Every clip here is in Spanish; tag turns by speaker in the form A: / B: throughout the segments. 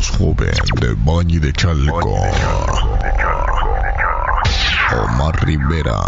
A: voz joven de Bañi de Chalco. Omar Rivera.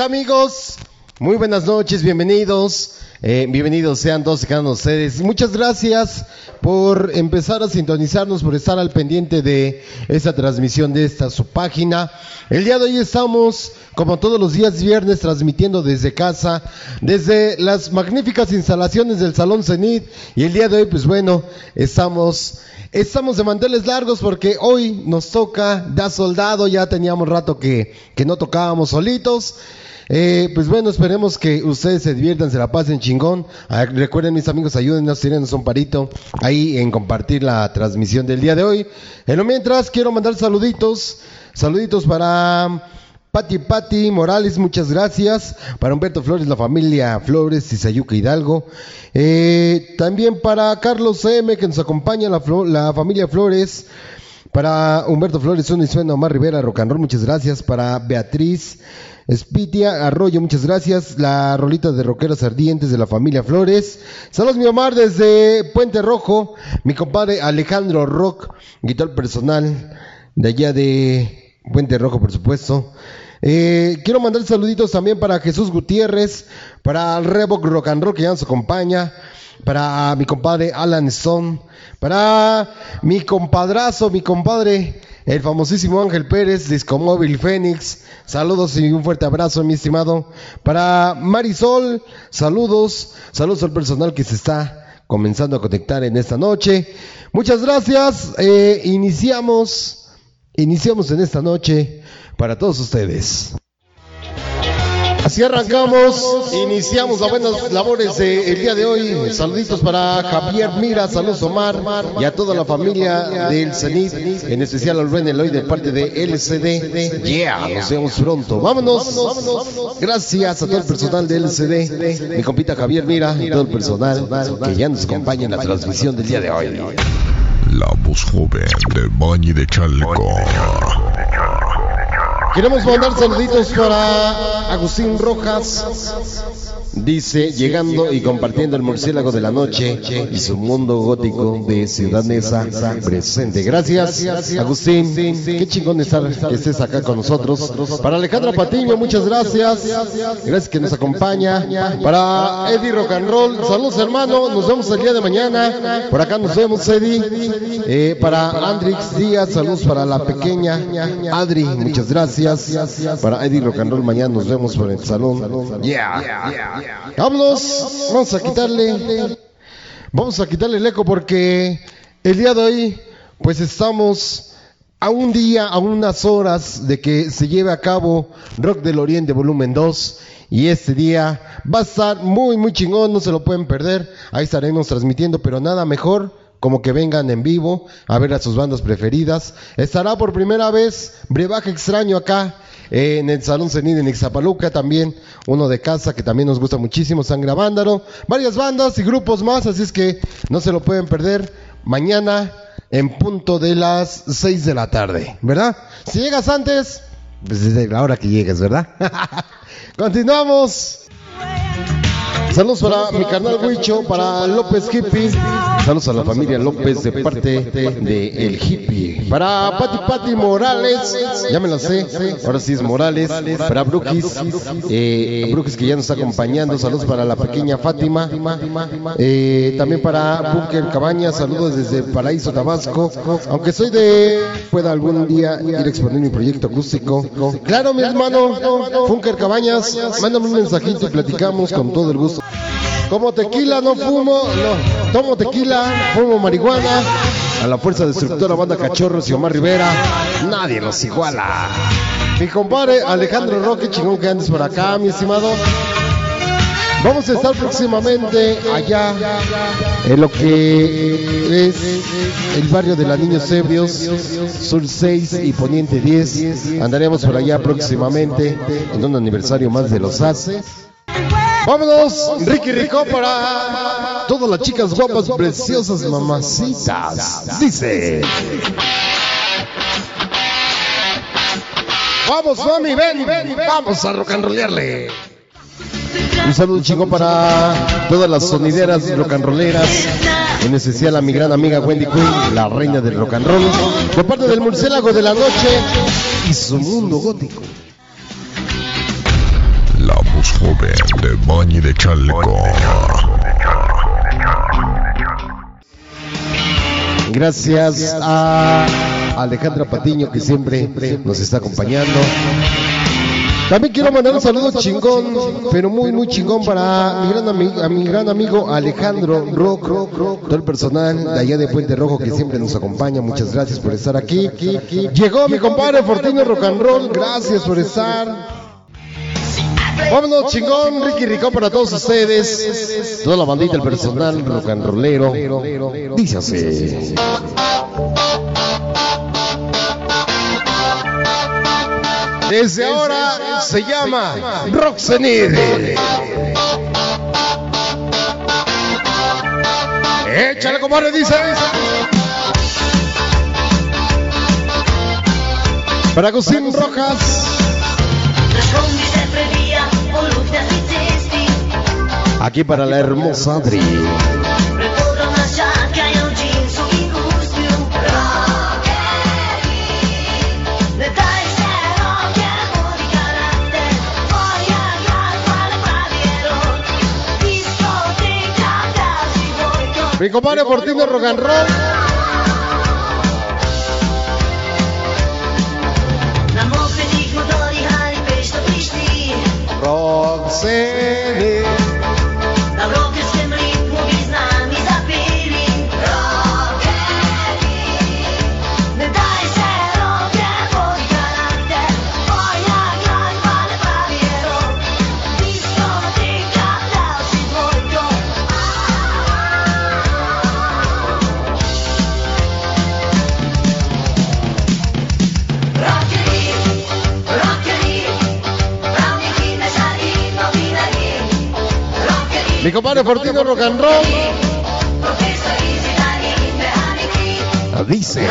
B: Amigos? Muy buenas noches, bienvenidos. Eh, bienvenidos sean todos y ustedes. Muchas gracias por empezar a sintonizarnos, por estar al pendiente de esta transmisión de esta su página. El día de hoy estamos, como todos los días viernes, transmitiendo desde casa, desde las magníficas instalaciones del Salón Cenit. Y el día de hoy, pues bueno, estamos Estamos de manteles largos porque hoy nos toca da soldado, ya teníamos rato que, que no tocábamos solitos. Eh, pues bueno, esperemos que ustedes se diviertan, se la pasen chingón. Ah, recuerden mis amigos, ayúdenos, tírenos un parito ahí en compartir la transmisión del día de hoy. En lo mientras, quiero mandar saluditos, saluditos para Pati Pati Morales, muchas gracias. Para Humberto Flores, la familia Flores y Sayuca Hidalgo. Eh, también para Carlos M, que nos acompaña, la, la familia Flores. Para Humberto Flores, un y suena Omar Rivera, Roll, muchas gracias. Para Beatriz Spitia Arroyo, muchas gracias. La rolita de Roqueros Ardientes de la familia Flores. Saludos, mi Omar, desde Puente Rojo. Mi compadre Alejandro Rock, guitarra personal de allá de Puente Rojo, por supuesto. Eh, quiero mandar saluditos también para Jesús Gutiérrez, para Revoc Rock and Roll que ya nos acompaña, para mi compadre Alan Stone, para mi compadrazo, mi compadre, el famosísimo Ángel Pérez, Discomóvil Fénix. Saludos y un fuerte abrazo, mi estimado. Para Marisol, saludos, saludos al personal que se está comenzando a conectar en esta noche. Muchas gracias. Eh, iniciamos, iniciamos en esta noche para todos ustedes. Así arrancamos, iniciamos las buenas labores del día de hoy. Saluditos para Javier Mira, saludos Omar y a toda la familia del CENIT, en especial al Rubén Eloy de parte de LCD. Yeah, nos vemos pronto. Vámonos. Gracias a todo el personal de LCD, mi compita Javier Mira y todo el personal que ya nos acompaña en la transmisión del día de hoy.
A: La voz joven de Bañi de Chalco.
B: Queremos mandar saluditos para Agustín Rojas. Dice, llegando y compartiendo el murciélago de la noche y su mundo gótico de Ciudad Neza presente. Gracias, Agustín. Qué chingón estar que estés acá con nosotros. Para Alejandra Patiño, muchas gracias. Gracias que nos acompaña. Para Eddie Rock and Roll, saludos hermano. Nos vemos el día de mañana. Por acá nos vemos, Eddie. Eh, para Andrix Díaz, saludos para la pequeña Adri, muchas gracias. Para Eddie Rock and Roll, mañana nos vemos por el salón. Yeah. Vámonos, vamos a quitarle, vamos a quitarle el eco porque el día de hoy, pues estamos a un día, a unas horas de que se lleve a cabo Rock del Oriente Volumen 2. Y este día va a estar muy, muy chingón, no se lo pueden perder. Ahí estaremos transmitiendo, pero nada mejor como que vengan en vivo a ver a sus bandas preferidas. Estará por primera vez Brebaje Extraño acá en el Salón Cenid en Ixapaluca también, uno de casa que también nos gusta muchísimo, Sangra Vándaro, varias bandas y grupos más, así es que no se lo pueden perder mañana en punto de las 6 de la tarde, ¿verdad? Si llegas antes, pues desde la hora que llegues, ¿verdad? Continuamos. Saludos para mi canal Huicho, para López Hippie, Saludos a la familia López de parte de El Hippie. Para Pati Pati Morales, ya me la sé, ahora sí es Morales. Para Brookies, eh, Brookies que ya nos está acompañando, saludos para la pequeña Fátima. Eh, también para Bunker Cabañas, saludos desde Paraíso Tabasco. Aunque soy de, pueda algún día ir a exponer mi proyecto acústico. Claro, mi hermano, Bunker Cabañas, mándame un mensajito y platicamos con todo el gusto. Como tequila no fumo, no, tomo tequila, fumo marihuana. A la fuerza destructora banda Cachorros y Omar Rivera, nadie nos iguala. Mi compadre Alejandro Roque, chingón que andes por acá, mi estimado. Vamos a estar próximamente allá en lo que es el barrio de la Niños Ebrios, Sur 6 y Poniente 10. Andaremos por allá próximamente en un aniversario más de los ACE. Vámonos, Ricky Rico para todas las chicas guapas, preciosas, mamacitas. Dice. Vamos, mami, ven, ven, vamos a rock and rollarle. Un saludo chingón para todas las sonideras rock and rolleras, en especial a mi gran amiga Wendy Queen, la reina del rock and roll, por parte del murciélago de la noche y su mundo gótico.
A: Joven de Bañi de Chalco.
B: Gracias a Alejandra Patiño que siempre nos está acompañando. También quiero mandar un saludo chingón, pero muy, muy chingón para mi gran, ami- a mi gran amigo Alejandro Rock, todo el personal de allá de Puente Rojo que siempre nos acompaña. Muchas gracias por estar aquí. Llegó mi compadre Fortino Rock and Roll, gracias por estar. Vámonos chingón, Ricky Ricón para todos ustedes. Toda la bandita, el personal rock and rollero. Dice así. Desde ahora se llama Roxanide. Échale, compadre, dice. Para Agustín Rojas. Aquí para la hermosa Adri.
C: Precorro una giacca e un jeans say
B: Mi compadre Fortino Rock and Roll. Dice.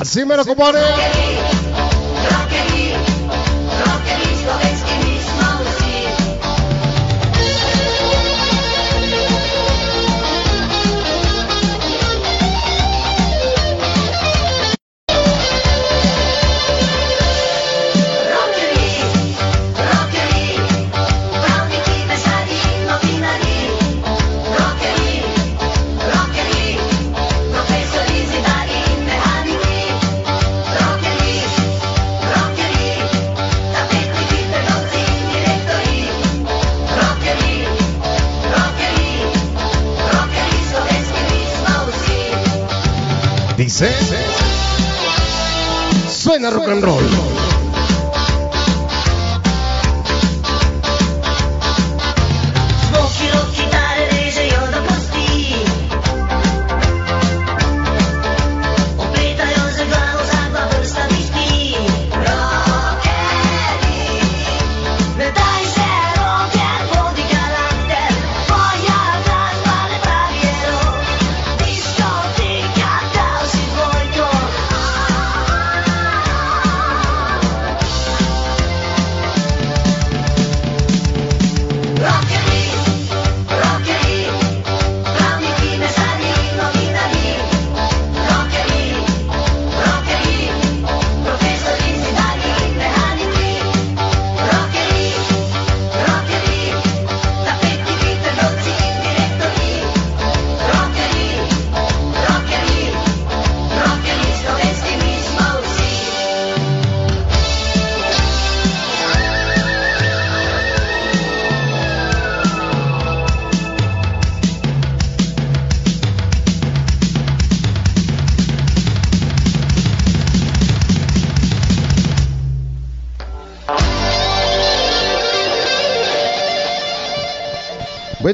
B: Así me lo compadre. Suena rock and roll.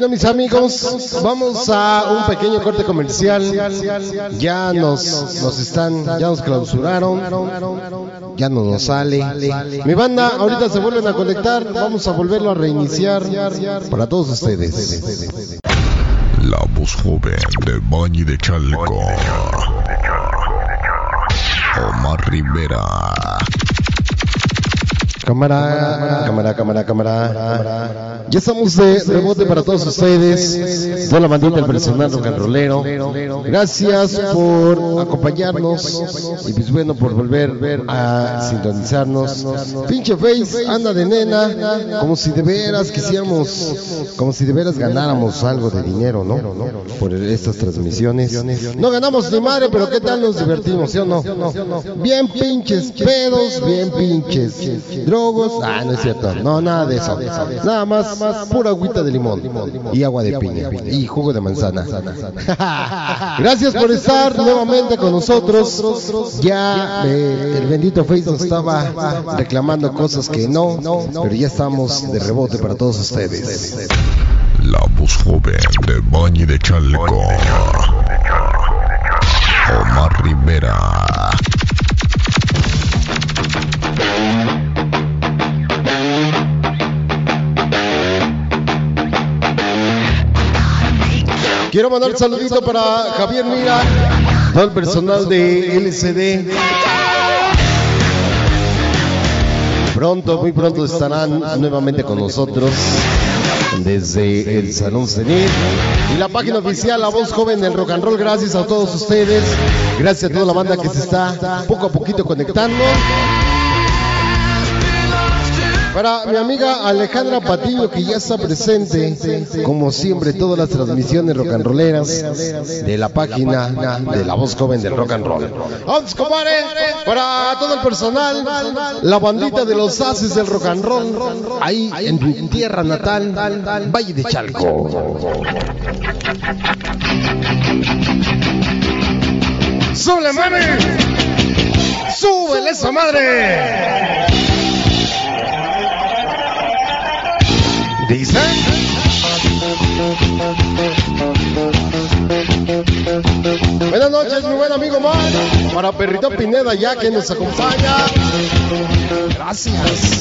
B: Bueno, mis amigos, vamos a un pequeño corte comercial. Ya nos, nos están, ya nos clausuraron, ya no nos sale. Mi banda, ahorita se vuelven a conectar, vamos a volverlo a reiniciar para todos ustedes.
A: La voz joven del Valle de Chalco. Omar Rivera.
B: Cámara, cámara, cámara, cámara. Ya estamos de rebote para todos ustedes, toda la bandita del personal rollero. Gracias por acompañarnos y pues bueno por volver a sintonizarnos. Pinche Face anda de nena, como si de veras quisiéramos, como si de veras ganáramos algo de dinero, ¿no? Por estas transmisiones. No ganamos ni madre, pero qué tal nos divertimos, ¿sí o no? Bien pinches pedos, bien pinches drogos. Ah, no es cierto. No, nada de eso. Nada más, pura agüita de limón y agua de piña y jugo de manzana. Gracias por estar nuevamente con nosotros. Ya eh, el bendito Face nos estaba reclamando cosas que no, pero ya estamos de rebote para todos ustedes.
A: La voz joven del Valle de Chalco. Omar Rivera.
B: Quiero mandar un saludito para Javier Mira, todo el personal de LCD. Pronto, muy pronto estarán nuevamente con nosotros desde el Salón Cenit y la página oficial La Voz Joven del Rock and Roll. Gracias a todos ustedes, gracias a toda la banda que se está poco a poquito conectando. Para mi amiga Alejandra Patillo, que ya está presente, como siempre, todas las transmisiones rock and rolleras de la página de La Voz Joven del Rock and Roll. Vamos, compadre, para todo el personal, la bandita de los haces del rock and roll, ahí en tu tierra natal, Valle de Chalco. ¡Súbele, mami! ¡Súbele esa madre! Dice. Buenas noches, mi buen amigo Mar. Para Perrito Pineda, ya que nos acompaña. Gracias.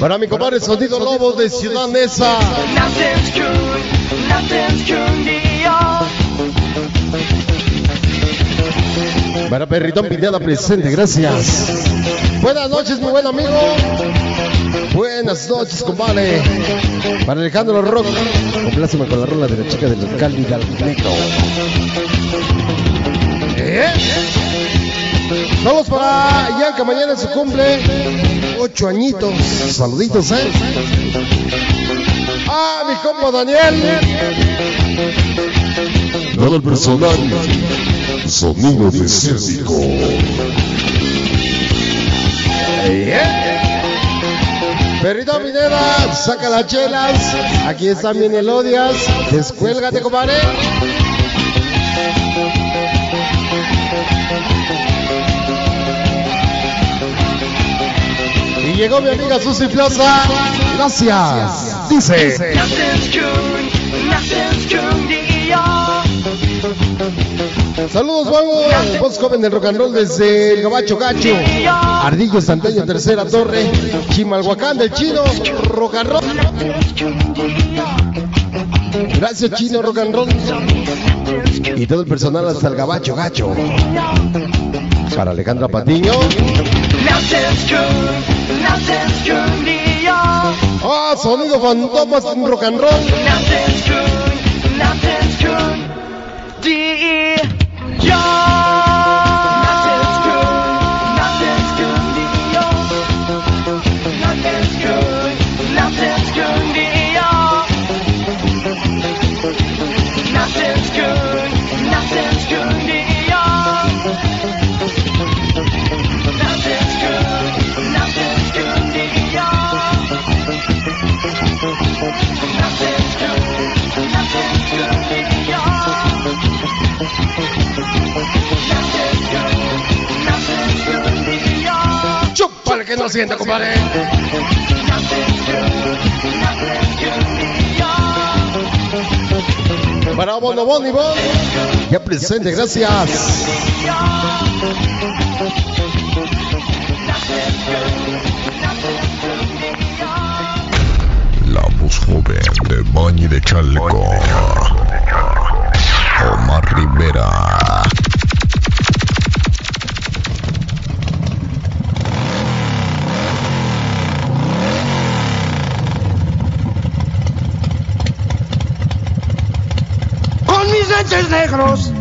B: Para mi compadre Sonido Lobo de Ciudad Neza. Para Perritón Pineda presente, gracias. Buenas noches, mi buen amigo. Buenas noches, compadre. Para Alejandro Rock, compláceme con la rola de la chica del alcalde Galneco. ¿Eh? Vamos para Yanka, mañana es su cumple. Ocho añitos. Saluditos, ¿eh? Ah, mi compa Daniel.
A: Todo el personal. Sonido desértico.
B: Perrito Minera, saca las chelas. Aquí están bien elodias. Descuélgate, compadre. Y llegó mi amiga Susy Plaza. Gracias. Dice. Saludos, vamos. Voz joven del rock and roll desde el Gabacho Gacho. Ardillo Santeño, tercera torre. Chimalhuacán del chino, rock and roll. Gracias, chino, rock and roll. Y todo el personal hasta el Gabacho Gacho. Para Alejandra Patiño. Ah, sonido fantomas rock and roll.
D: John.
B: Chúpale que no sienta, compadre. Para Bono Bon y Bon. Ya presente, gracias.
A: La voz joven de Bañi de Chalco. Omar Rivera.
E: con mis lentes negros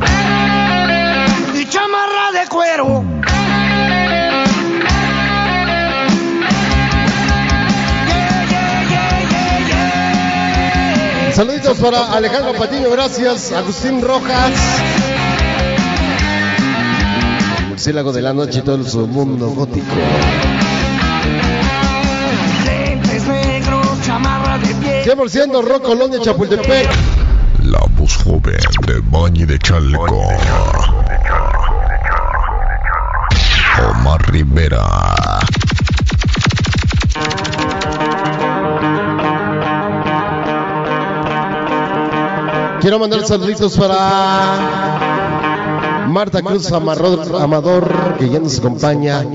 E: y chamarra de cuero. Yeah, yeah, yeah, yeah, yeah.
B: Saluditos para Alejandro Patiño, gracias. Agustín Rojas. Murciélago de la noche y todo su mundo gótico.
E: Lentes negros, chamarra de piel.
B: 100% Rock Colonia Chapultepec.
A: De Bañi de Chalco. Omar Rivera.
B: Quiero mandar saluditos para Marta Cruz Amador, Amador, que ya nos acompaña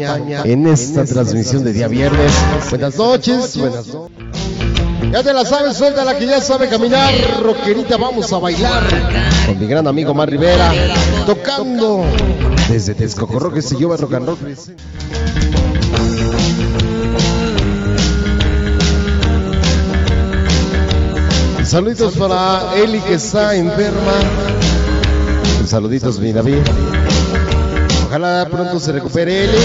B: en esta transmisión de día viernes. Buenas noches. Buenas noches. Ya te la sabes, suelta la que ya sabe caminar. Roquerita, vamos a bailar. Con mi gran amigo Mar Rivera, tocando desde Texcoco que se lleva rock and roll. Saluditos para Eli que está enferma. Saluditos, mi David. Ojalá pronto se recupere Eli.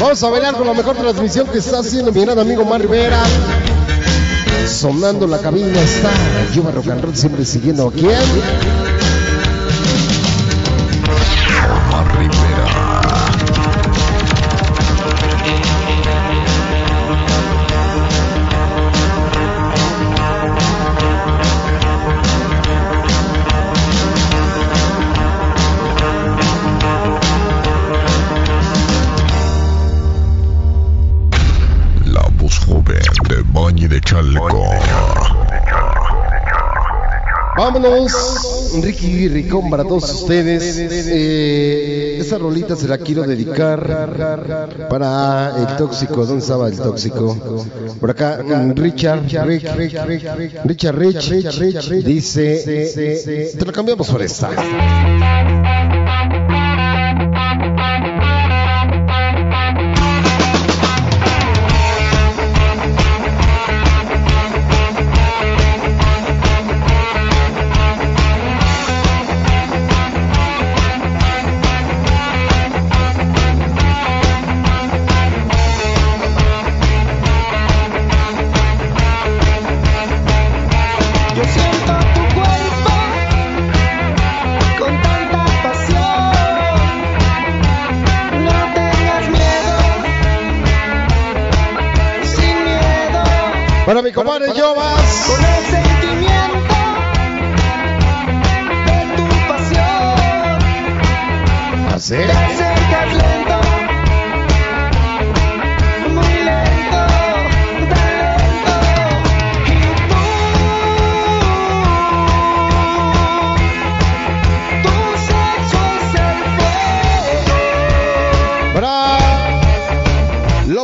B: Vamos a bailar con la mejor transmisión que está haciendo mi gran amigo Mar Rivera. Sonando la cabina está Yuba Rock and Roll siempre siguiendo a Vámonos, Ricky Ricón para todos ustedes. Eh, esa rolita se la quiero dedicar para el tóxico. ¿Dónde estaba el tóxico? Por acá, mm, Richard, Rich, Richard Rich, dice, te lo cambiamos por esta.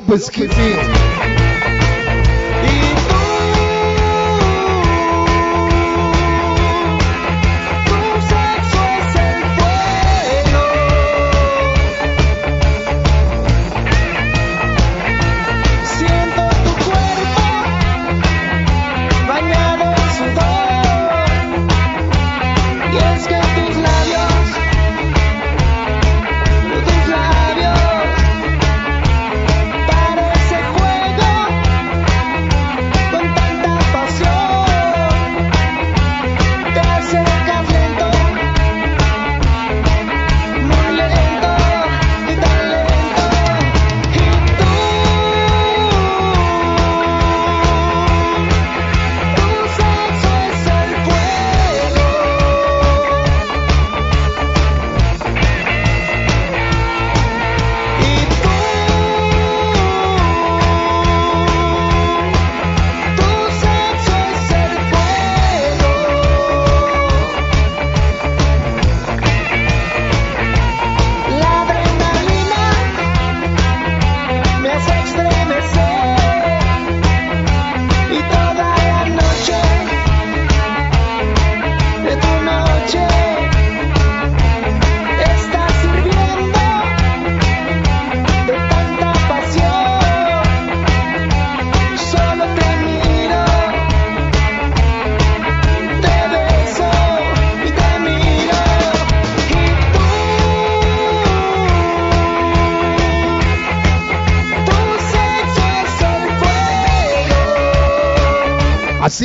D: Pues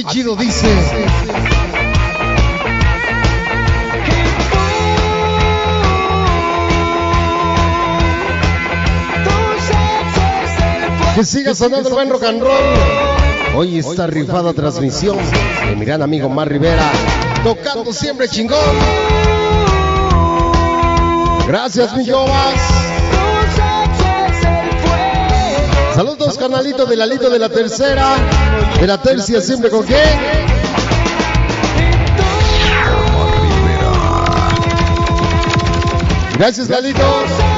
D: Así chido dice. Que siga sonando el buen rock and roll. Hoy esta rifada transmisión de mi gran amigo Mar Rivera, tocando siempre chingón. Gracias, mi. Saludos, canalito de Lalito de la tercera, de la tercia, siempre con qué. Gracias, Lalito.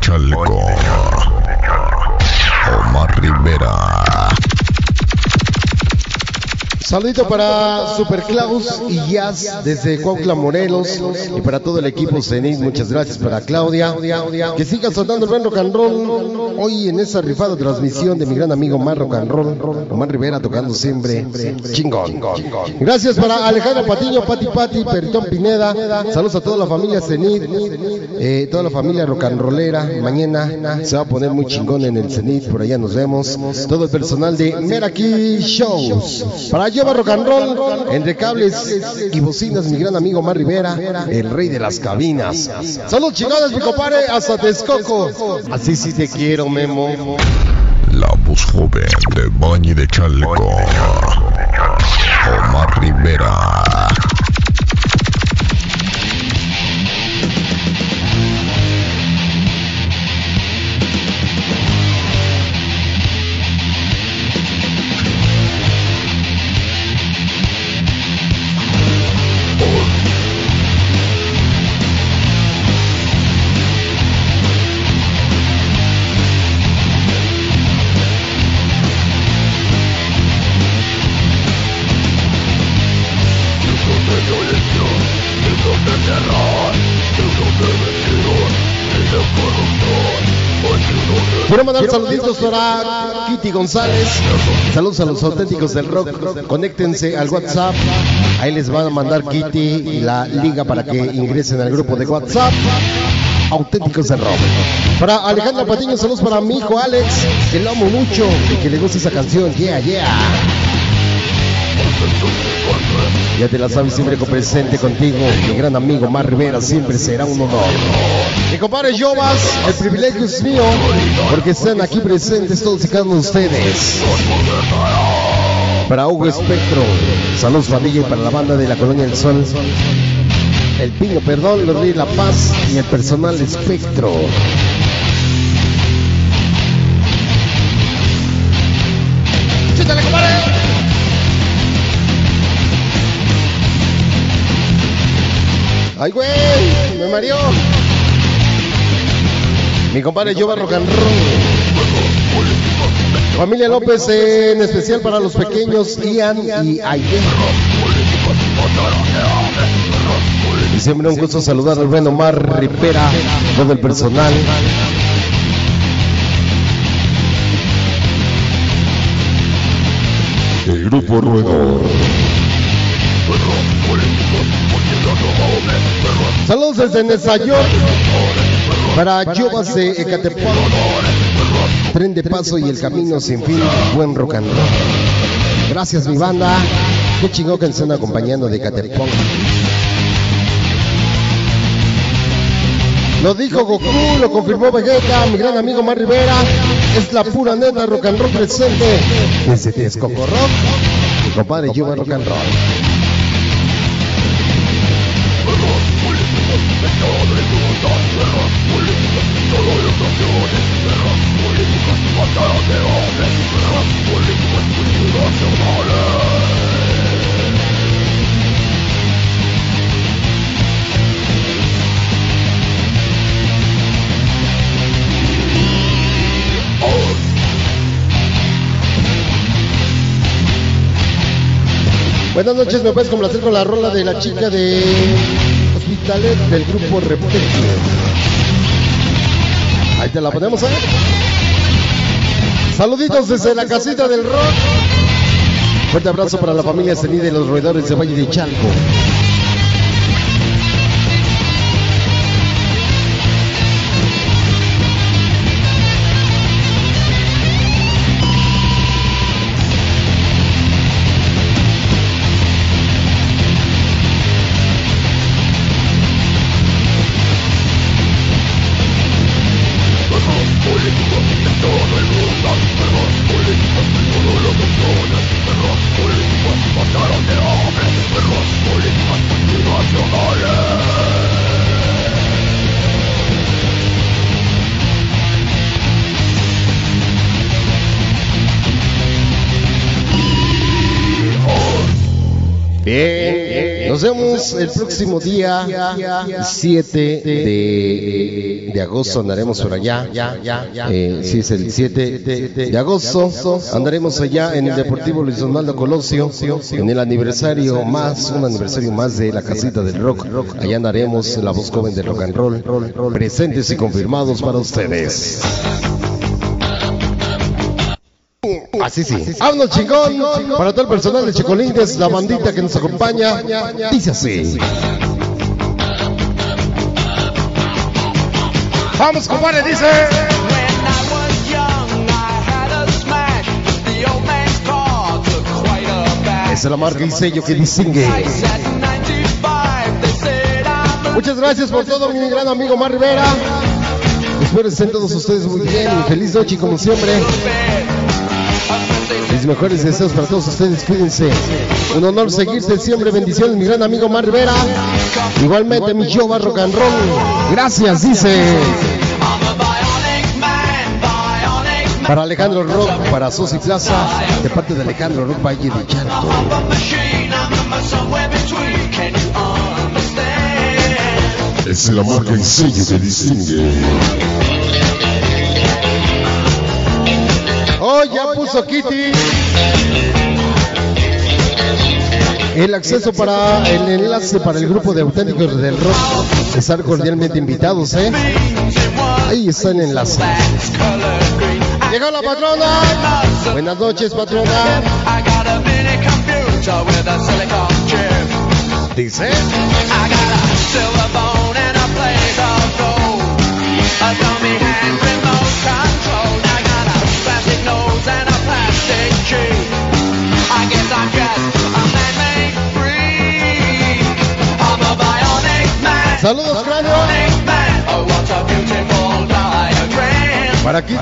A: Chalco.
D: Saludito para Super Klaus y Jazz desde Cuautla, Morelos y para todo el equipo Zenit. Muchas gracias para Claudia. Que siga sonando el buen rock and roll hoy en esa rifada transmisión de mi gran amigo Mar Rock and Roll, Omar Rivera tocando siempre chingón. Gracias para Alejandro Patiño, Pati Pati, Peritón Pineda. Saludos a toda la familia Zenit, eh, toda la familia rock and rollera. Mañana se va a poner muy chingón en el Zenit, por allá nos vemos. Todo el personal de Meraki Shows. Para Lleva Rock and Roll, entre cables y bocinas, mi gran amigo Mar Rivera, el rey de las cabinas. Saludos chingones, mi compadre, hasta Texcoco. Así sí te quiero, Memo.
A: La voz joven de Bañi de Chalco. Omar Rivera.
D: Saluditos para Kitty González. Saludos a los auténticos del rock. Conéctense al WhatsApp. Ahí les van a mandar Kitty la liga para que ingresen al grupo de WhatsApp. Auténticos del rock. Para Alejandro Patiño, saludos para mi hijo Alex, que lo amo mucho y que le gusta esa canción. Yeah, yeah.
B: Ya te la sabes, siempre con presente contigo. Mi gran amigo Mar Rivera siempre será un honor. Mi compadre Jovas, el privilegio es mío porque están aquí presentes todos y cada uno de ustedes. Para Hugo Espectro, saludos familia y para la banda de la Colonia del Sol. El Pino, perdón, los Reyes La Paz y el personal Espectro. ¡Ay, güey! ¡Me mareó! Mi compadre Jova Rock. Familia López, en especial para los pequeños Ian y Aiden. Y siempre un gusto saludar al buen Omar Rivera, todo el personal.
A: El grupo Roedor.
B: Saludos desde Nesayor para Yobas de Ecatepec. Tren de paso y el camino sin fin, buen rock and roll. Gracias mi banda. Qué chingón que están acompañando de Ecatepec. Lo dijo Goku, lo confirmó Vegeta, mi gran amigo Mar Rivera. Es la pura neta rock and roll presente. Desde Texcoco Rock, mi compadre Yuba Rock and Roll. Buenas noches, me puedes complacer con la rola de la chica de Hospitalet del grupo Repetio. Ahí te la ponemos, ¿eh? Saluditos desde la casita del rock. Fuerte abrazo para la familia Cenide de los roedores de Valle de Chalco. Vemos el próximo día 7 de, de agosto, andaremos por allá. Eh, sí, es el 7 de agosto, andaremos allá en el Deportivo Luis Donaldo Colosio, en el aniversario más, un aniversario más de la casita del rock. Allá andaremos la voz joven de rock and roll, presentes y confirmados para ustedes. Así sí. Vámonos chingón. Para todo el personal de Chicolines, la bandita que nos acompaña. Dice así.
F: Vamos, compadre, dice.
B: Esa es la marca y sello que distingue.
G: At 95, they said I'm a
B: Muchas gracias por todo, mi gran amigo Mar Rivera. Espero que estén todos ustedes muy bien. Feliz noche como siempre. Mis mejores deseos para todos ustedes. Cuídense. Un honor seguirte siempre. Bendiciones, mi gran amigo Mar Rivera. Igualmente, mi Rock and Roll. Gracias, dice. Para Alejandro Rock, para Sosi Plaza, de parte de Alejandro Rock Valle de Chalco.
G: I'm a machine, I'm a somewhere between.
B: Oh, ya puso Kitty. El acceso para el enlace para el grupo de auténticos del rock. Estar cordialmente invitados, ¿eh? Ahí está el enlace. Llegó la patrona. Buenas noches, patrona.
G: I
B: Saludos, Para Kitty,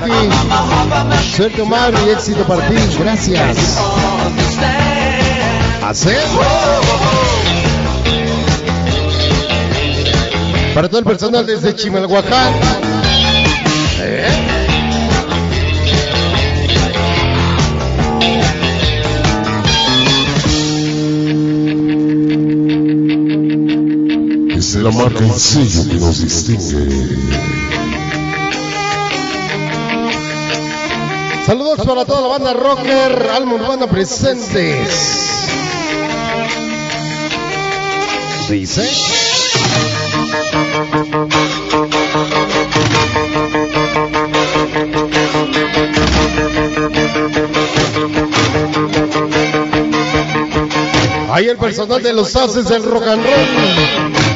B: suerte Omar y éxito para ti, gracias. Hacemos. Para todo el personal desde Chimalhuacán. Eh.
A: Es la marca y sello que nos distingue.
B: Saludos para toda la banda rocker, Alma Urbana presentes. Dice. Ahí el personal de los haces del rock and roll.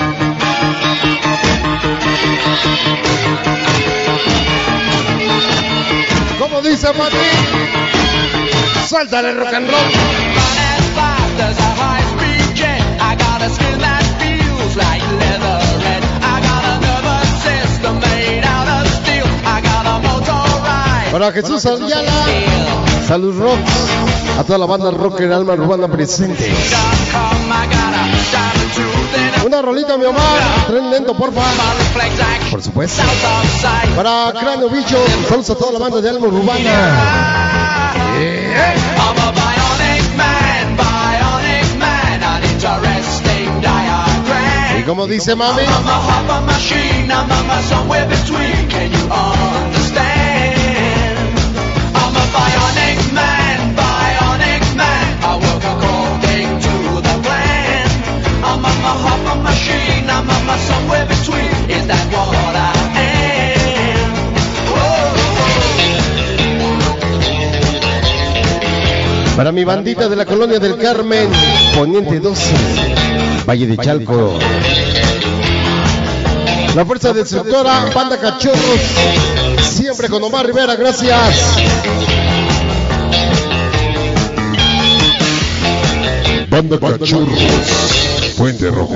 B: ¿Cómo dice Mati? Suéltale rock and roll.
G: As fast as a high-speed jet, I got a skin that feels like leather red. I got a nervous system made out of steel. I got a motor ride.
B: Para Jesús Ayala. Salud Rock. A toda la banda rocker Alma Urbana presente. Una rolita, mi Omar. Tren lento, porfa. Por supuesto. Para Cráneo Bicho. Saludos a toda la banda de Alma Urbana. Y como dice mami. Para mi bandita de la colonia del Carmen. Poniente 12. Valle de Chalco. La fuerza destructora. Banda Cachorros. Siempre con Omar Rivera. Gracias.
A: Banda Cachorros. Puente Rojo.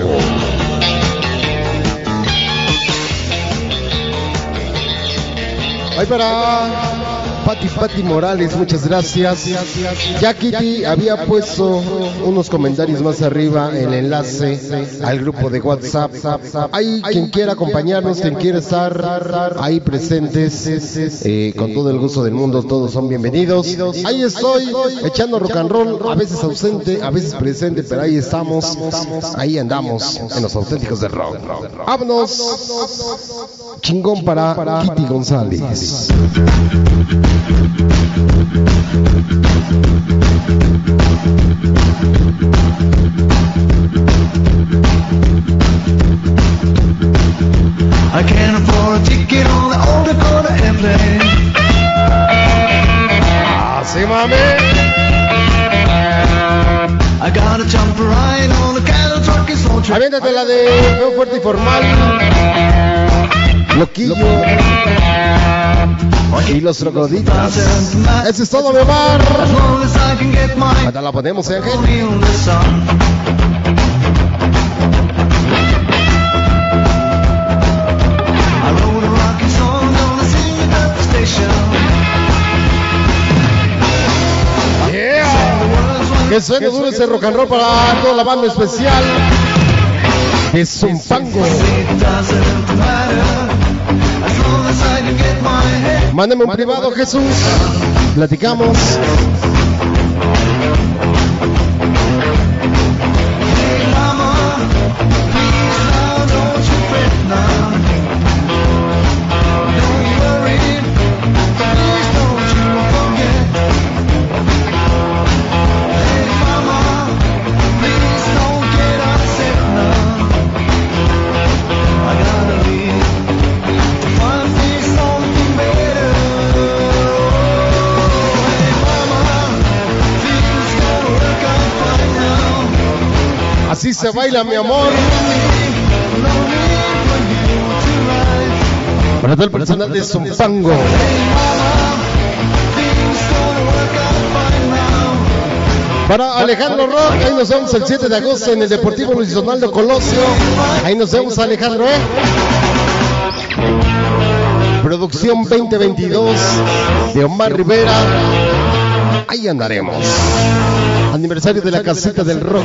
B: Ahí para Pati Pati Morales, muchas gracias. Ya Kitty había puesto unos comentarios más arriba el enlace al grupo de WhatsApp. Hay quien quiera acompañarnos, quien quiera estar ahí presentes, eh, con todo el gusto del mundo, todos son bienvenidos. Ahí estoy, echando rock and roll, a veces ausente, a veces presente, pero ahí estamos, ahí andamos en los auténticos de rock. Vámonos. Chingón para Kitty González.
E: I can't afford a ticket on the
B: mami.
E: I got a jump ride on a cattle truck
B: la de Fuerte y Formal. Loquillo. Y los trogoditas. Eso es todo, mi
E: my
B: Hasta la ponemos, ¿eh. Yeah. Que suene duro ese rock and roll para toda la banda especial. Es Zumpango.
E: it
B: Mándame un privado, Jesús. Platicamos. Se baila, mi amor. Para todo el personal de Zumpango. Para Alejandro Rock, ahí nos vemos el 7 de agosto en el Deportivo Luis Donaldo Colosio. Ahí nos vemos, Alejandro, ¿eh? Producción 2022 de Omar Rivera. Ahí andaremos. Aniversario de la casita del rock.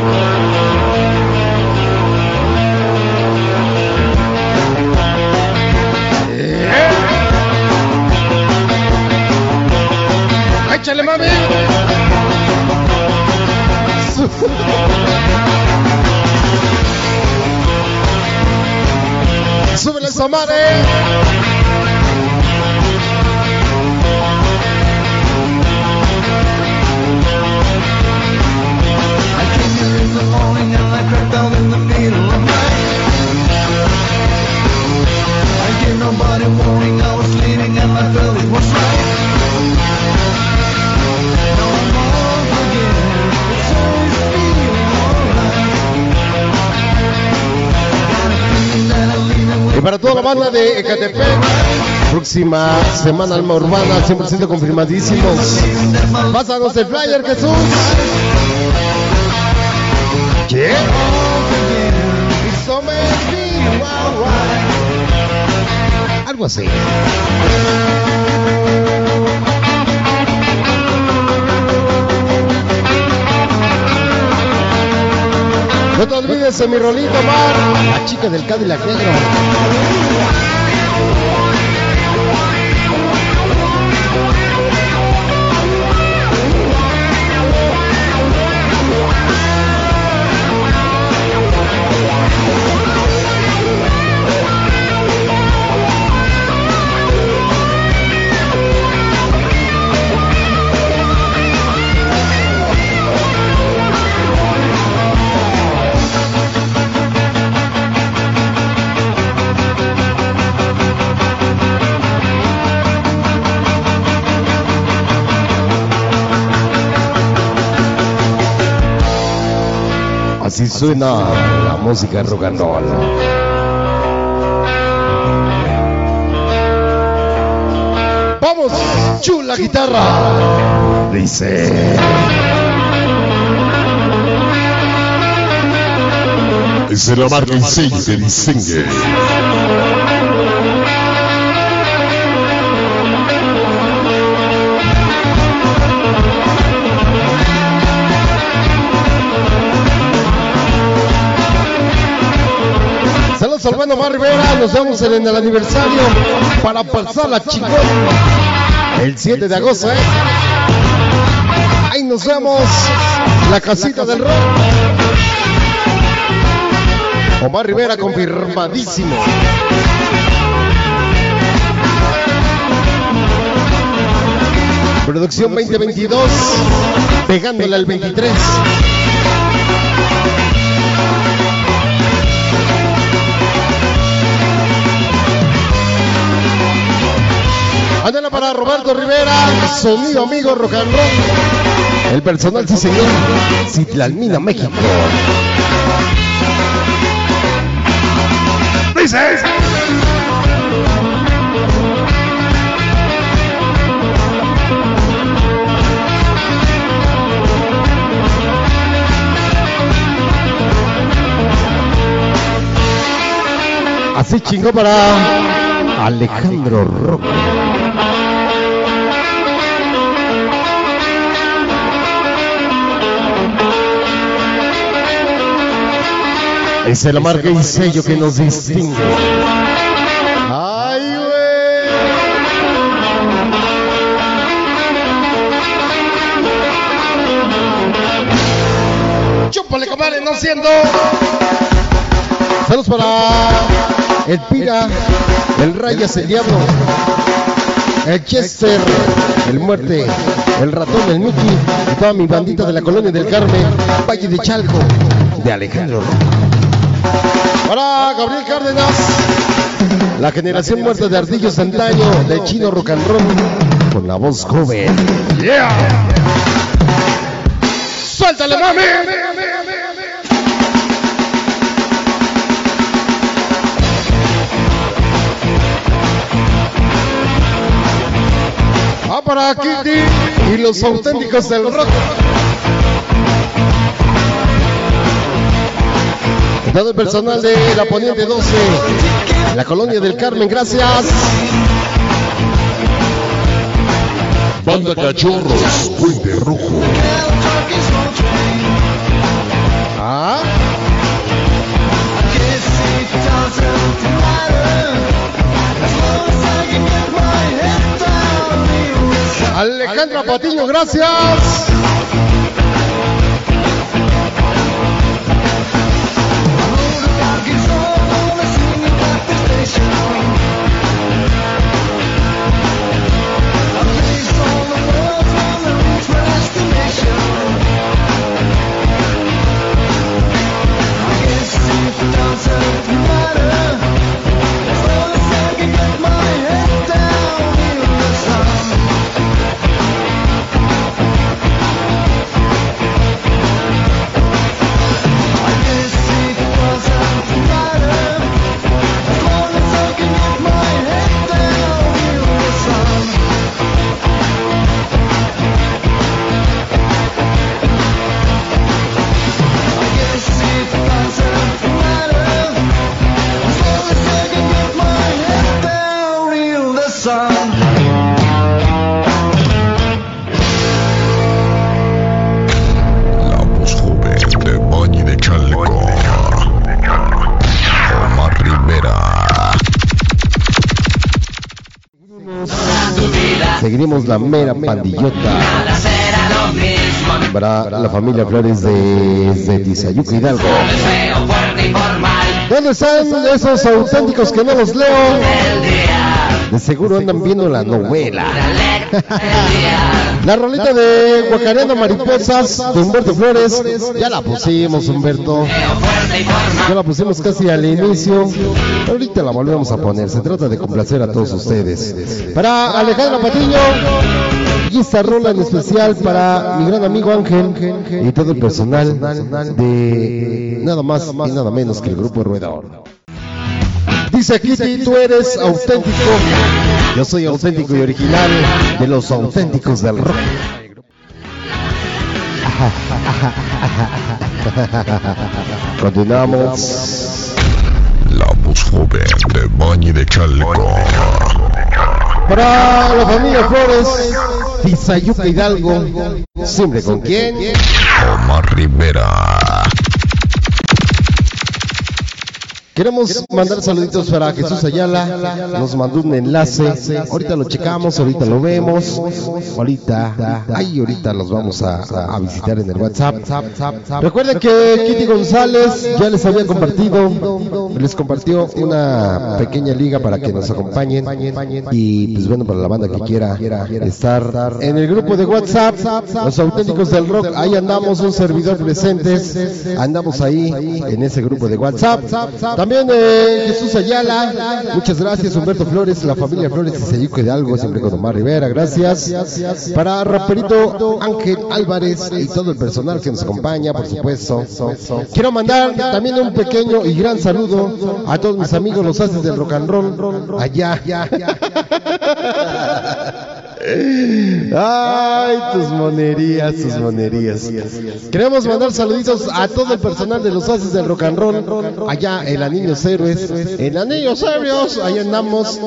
B: ¡Échale, mami! ¡Súbele esa madre!
E: I came here in the morning and I crept out in the middle of night. I gave nobody warning, I was leaving and I felt it was right.
B: Para toda la banda de Ecatepec, próxima semana alma urbana, 100% confirmadísimos. Pásanos el flyer, Jesús. ¿Qué? Algo así. No te olvides de mi rolito, Mar, la chica del Cadillac negro. Suena la música rock and roll. Vamos, chula guitarra. Dice.
A: Se la marca y sello que distingue.
B: Saludos al bueno Mar Rivera, nos vemos en el aniversario para pasar la chingón. El 7 de agosto, ¿eh? Ahí nos vemos, la casita del rock. Omar Rivera confirmadísimo. Producción 2022, pegándole al 23. Ándale para Roberto Rivera, sonido amigo rock and roll. El personal, sí señor, Citlalmina, México. Dice. Así chingó para Alejandro Roca. Es la marca y sello que nos distingue. ¡Ay, güey! ¡Chúpale, compadre! ¡No siendo! Saludos para el Pira, el Rayas, el Diablo, el Chester, el Muerte, el Ratón, el Mickey y toda mi bandita de la colonia del Carmen, Valle de Chalco, de Alejandro Roca. Para Gabriel Cárdenas, la generación muerta de Ardillos antaño, de Chino Rock and Roll, con la voz joven. ¡Yeah! ¡Suéltale, mami! Va para Kitty y los auténticos del rock. Todo el personal de la Poniente 12, la colonia del Carmen, gracias.
A: Banda Cachorros, Puente Rojo.
B: Ah, Alejandra Patiño, gracias. Mera pandillota. Para la familia Flores de, de Tizayuca Hidalgo. ¿Dónde están esos auténticos que no los leo? De seguro andan viendo la novela. La rolita de Guacareando Mariposas de Humberto Flores. Ya la pusimos, Humberto. Ya la pusimos casi al inicio. Ahorita la volvemos a poner. Se trata de complacer a todos ustedes. Para Alejandra Patiño. Y esta rola en especial para mi gran amigo Ángel y todo el personal de nada más y nada menos que el grupo Ruedor. Dice Kitty, tú eres auténtico. Yo soy auténtico y original de los auténticos del rock. Continuamos.
A: La voz joven de Bañi de Chalco.
B: Para la familia Flores, Tizayuca Hidalgo. Siempre con quién?
A: Omar Rivera.
B: Queremos mandar saluditos para Jesús Ayala, nos mandó un enlace, ahorita lo checamos, ahorita lo vemos, ahorita, ahí ahorita los vamos a, a visitar en el WhatsApp. Recuerden que Kitty González ya les había compartido, les compartió una pequeña liga para que nos acompañen. Y pues bueno, para la banda que quiera estar en el grupo de WhatsApp, los auténticos del rock, ahí andamos, un servidor presentes, andamos ahí en ese grupo de WhatsApp. También eh, Jesús Ayala, muchas gracias Humberto Flores, la familia Flores y Sayuco Hidalgo, siempre con Omar Rivera, gracias. Para Raperito Ángel Álvarez y todo el personal que nos acompaña, por supuesto. Quiero mandar también un pequeño y gran saludo a todos mis amigos los haces del rock and roll allá. Ay, tus monerías, tus monerías. Queremos mandar saluditos a todo el personal de los haces del rock and roll allá en Anillos Héroes. En Anillos Héroes, ahí andamos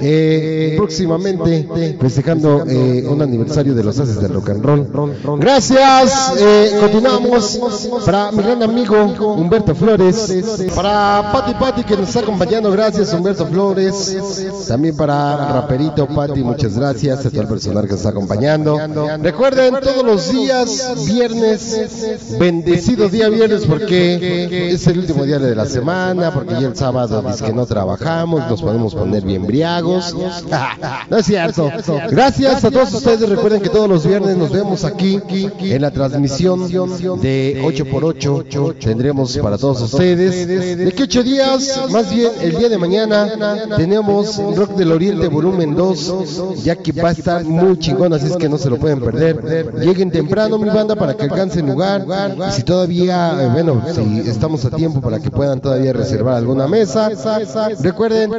B: eh, próximamente festejando eh, un aniversario de los haces del rock and roll. Gracias, eh, continuamos para mi gran amigo Humberto Flores, para Pati Pati que nos está acompañando, gracias Humberto Flores, también para Raperito Pati, muchas gracias a todo el personal que nos está acompañando. Recuerden todos los días viernes, bendecido día viernes porque es el último día de la semana, porque ya el sábado dice que no trabajamos, nos podemos poner bien briagos. No es cierto. Gracias a todos ustedes. Recuerden que todos los viernes nos vemos aquí en la transmisión de 8x8. Tendremos para todos ustedes. De que 8 días, más bien el día de mañana, tenemos Rock del Oriente volumen 2, Jackie Bass estar muy chingón, así es que no se lo pueden perder. Lleguen temprano, mi banda, para que alcancen lugar. Y si todavía, eh, bueno, si estamos a tiempo para que puedan todavía reservar alguna mesa. Recuerden,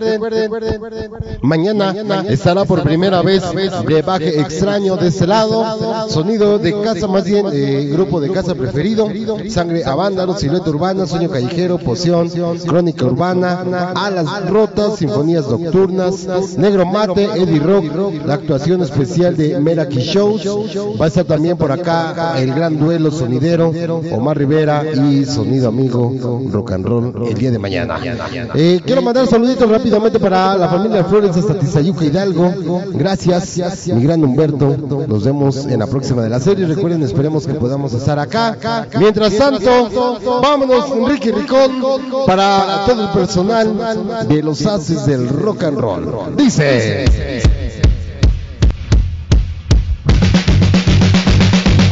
B: mañana estará por primera vez brebaje extraño de este lado. Sonido de casa, más bien, eh, grupo de casa preferido. Sangre a vándalo, silueta urbana, sueño callejero, poción, crónica urbana, alas rotas, sinfonías nocturnas, negro mate, Eddie Rock, la actuación especial de Meraki Shows. Va a estar también por acá el gran duelo sonidero, Omar Rivera y sonido amigo rock and roll el día de mañana. Eh, quiero mandar saluditos rápidamente para la familia Flores hasta Tizayuca Hidalgo. Gracias, mi gran Humberto. Nos vemos en la próxima de la serie. Recuerden, esperemos que podamos estar acá. Mientras tanto, vámonos, Enrique Ricón, para todo el personal de los haces del rock and roll. Dice.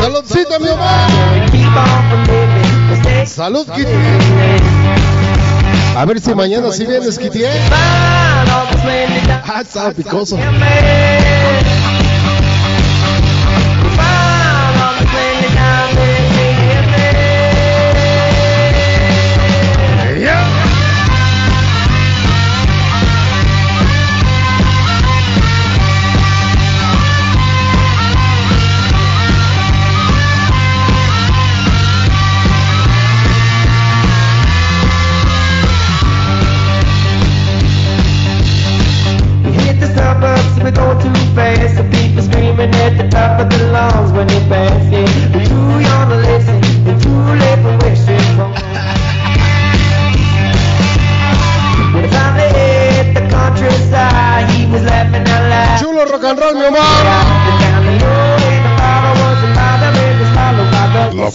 B: Saludcita, mi amor. Salud, Kitty. A ver si mañana sí vienes, Kitty. ¿eh? Ah, estaba picoso.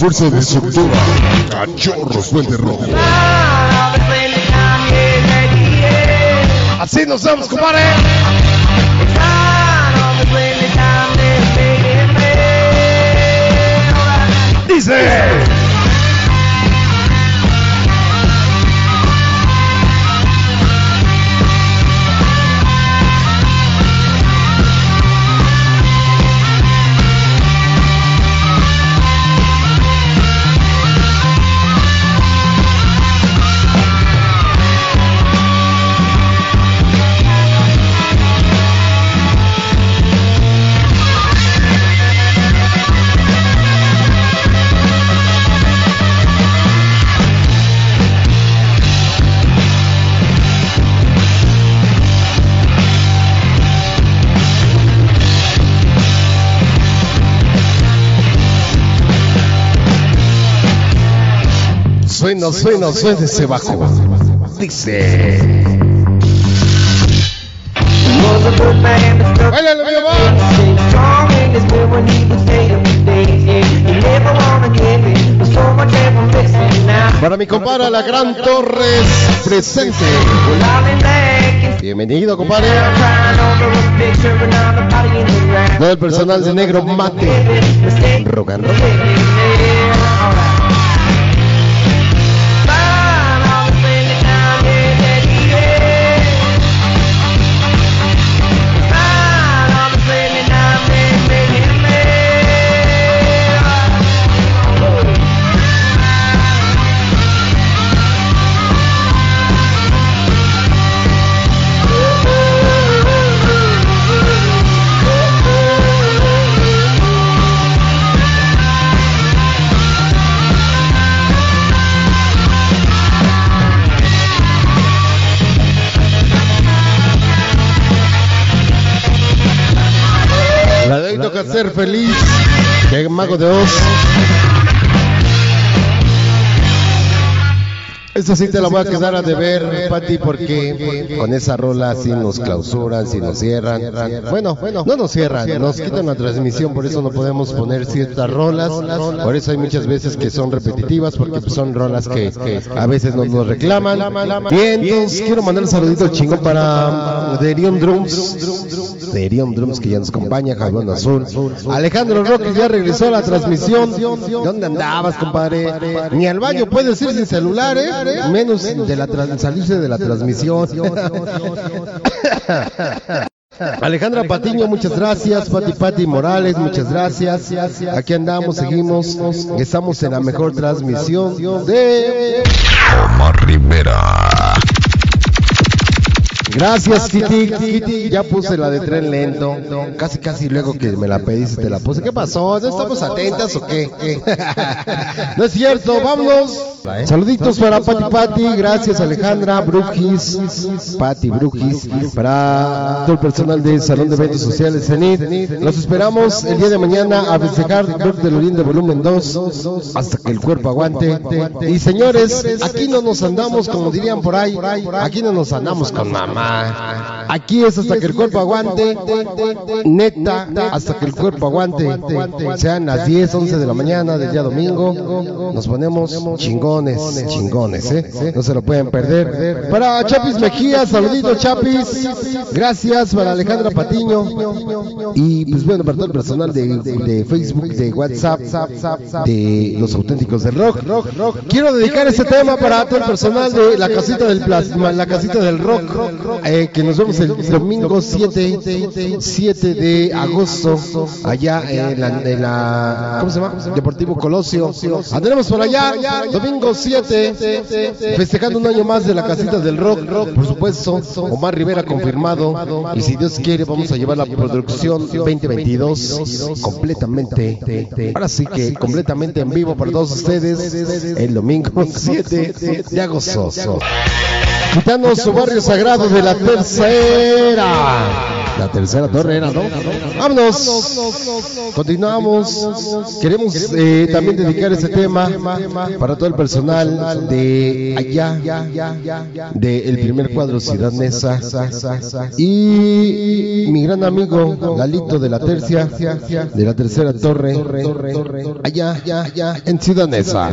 A: Fuerza destructora. Cachorros Duende Rojo.
H: Fine, all the planet down but so much ever missing now.
B: Para mi compadre, la gran Torres presente. Bienvenido, compadre. Todo el personal de Negro Mate. Rock and roll. Ser feliz. Que Mago de Oz. Eso sí te lo voy a quedar a deber, Pati, porque con esa rola sí nos clausuran, sí nos cierran. Bueno, no nos cierran, nos quitan la transmisión, por eso no podemos poner ciertas rolas. Por eso hay muchas veces que son repetitivas, porque son rolas que a veces nos, nos reclaman. Bien, entonces quiero mandar un saludito chingón para Derion Drums. Derion Drums que ya nos acompaña, Jalón Azul. Alejandro Roque ya regresó a la transmisión. ¿Dónde andabas, compadre? Ni al baño puedes ir sin celular, ¿eh? Menos de la tras- salirse de la transmisión. Alejandra Patiño, muchas gracias. Pati Pati Morales, muchas gracias. Aquí andamos, seguimos. Estamos en la mejor transmisión de.
A: Omar Rivera.
B: Gracias, Kitty. Kitty, ya puse la de tren lento. Casi, casi luego que me la pediste te la puse. ¿Qué pasó? ¿No estamos atentas o qué? No es cierto, vámonos. Saluditos para Pati Pati, gracias Alejandra, Brujis, Pati Brujis, para todo el personal del Salón de Eventos Sociales Cenit. Los esperamos el día de mañana a festejar Rock del Oriente Volumen 2 hasta que el cuerpo aguante. Y señores, aquí no nos andamos como dirían por ahí, aquí no nos andamos con mamá. Aquí es hasta que el cuerpo aguante, neta, hasta que el cuerpo aguante. Sean las 10, 11 de la mañana del día domingo, nos ponemos chingones, chingones, ¿eh? No se lo pueden perder. Para Chapis Mejía, saluditos Chapis. Gracias para Alejandra Patiño. Y pues bueno, para todo el personal de, Facebook, de WhatsApp, de los auténticos del rock. Quiero dedicar este tema para todo el personal de la casita del plasma, la casita del rock, eh, que nos vemos el domingo 7, 7 de agosto, allá en la, ¿cómo se llama? Deportivo Colosio. Andremos por allá, domingo 7, festejando un año más de la casita del rock, por supuesto, Omar Rivera confirmado, y si Dios quiere vamos a llevar la producción 2022 completamente, ahora sí que completamente en vivo para todos ustedes, el domingo 7 de agosto. Quitando su barrio sagrado de la tercera. La tercera torre era, ¿no? Vámonos. Continuamos. Queremos eh, también dedicar este tema para todo el personal de allá, del primer cuadro Ciudad Neza. Y mi gran amigo Lalito de la tercia, de la tercera torre, allá, en Ciudad Neza.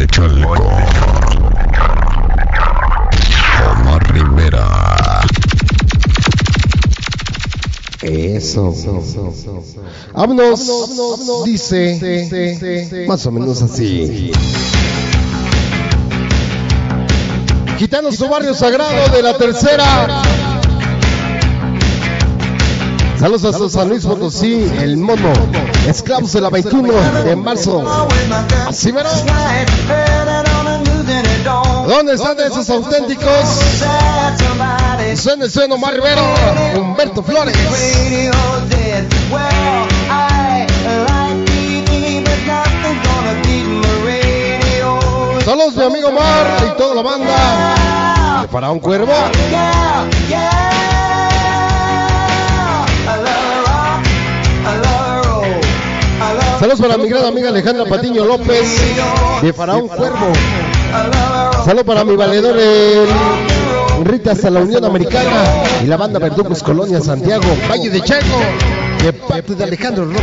A: De Chalco. Omar Rivera.
B: Eso. Vámonos, dice más o menos así. Quitando su barrio sagrado de la tercera. Saludos a San Luis Potosí, el mono, esclavos de la 21 de marzo. Así verán. ¿Dónde están esos auténticos? Suena, suena Omar Rivero, Humberto Flores. Saludos mi amigo Mar y toda la banda. Para un cuervo. Saludos para mi gran amiga Alejandra Patiño López de Faraón Cuervo. Saludos para mi valedor Rita hasta la Unión Americana y la banda Verdugos Colonia Santiago, Valle de Chaco, de parte de Alejandro Rojo.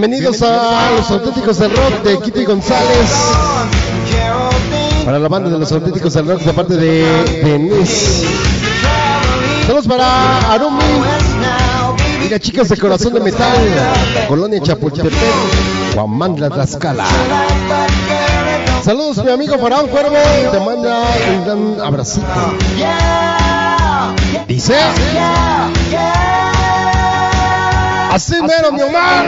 B: Bienvenidos a los auténticos del rock de Kitty González. Para la banda de los auténticos del rock de parte de Denise. Saludos para Arumi. Y las chicas de corazón de metal. Colonia Chapultepec. Guamandla Tlaxcala. Saludos mi amigo Faraón Cuervo. Te manda un gran abracito. Dice. Así mero mi Omar.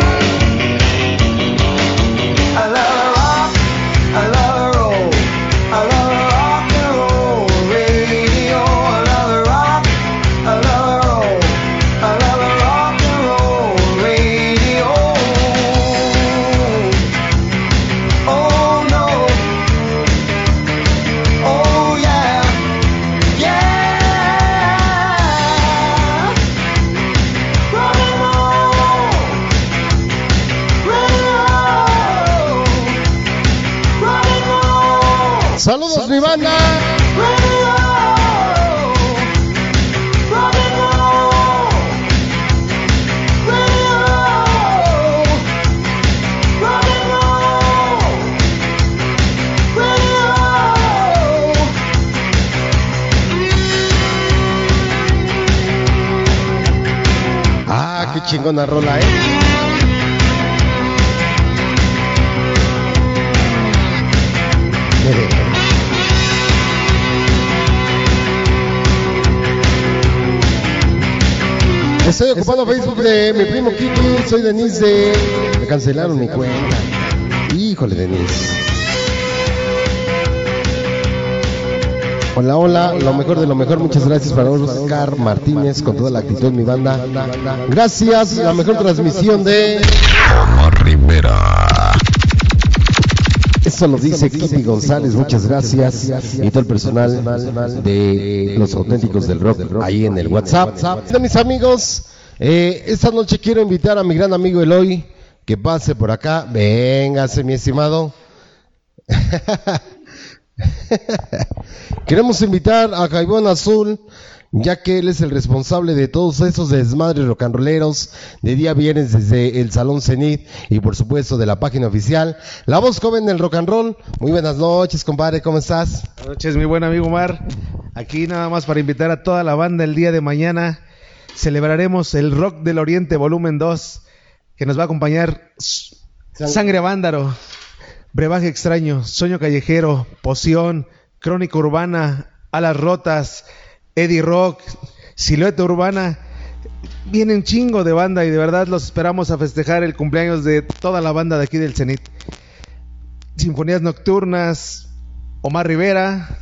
B: Saludos mi banda. Ah, qué chingona rola, eh. Estoy ocupando Facebook de mi primo Kiki, soy Denise de... Me cancelaron mi cuenta. Híjole, Denise. Hola, hola, lo mejor de lo mejor, muchas gracias para Oscar Martínez con toda la actitud, mi banda. Gracias, la mejor transmisión de...
A: Omar Rivera.
B: Eso lo dice Kitty González, muchas gracias. Y todo el personal de los auténticos del rock ahí en el WhatsApp. Mis amigos, eh, esta noche quiero invitar a mi gran amigo Eloy que pase por acá. Véngase, mi estimado. Queremos invitar a Jaibón Azul, ya que él es el responsable de todos esos desmadres rocanroleros de día viernes desde el Salón Cenit y por supuesto de la página oficial. La voz joven del rock and roll. Muy buenas noches, compadre, ¿cómo estás?
I: Buenas noches, mi buen amigo Mar. Aquí nada más para invitar a toda la banda el día de mañana. Celebraremos el Rock del Oriente Volumen 2, que nos va a acompañar Sangre Vándaro, Brebaje Extraño, Sueño Callejero, Poción, Crónica Urbana, Alas Rotas, Eddie Rock, Silueta Urbana. Viene un chingo de banda y de verdad los esperamos a festejar el cumpleaños de toda la banda de aquí del Cenit. Sinfonías Nocturnas, Omar Rivera,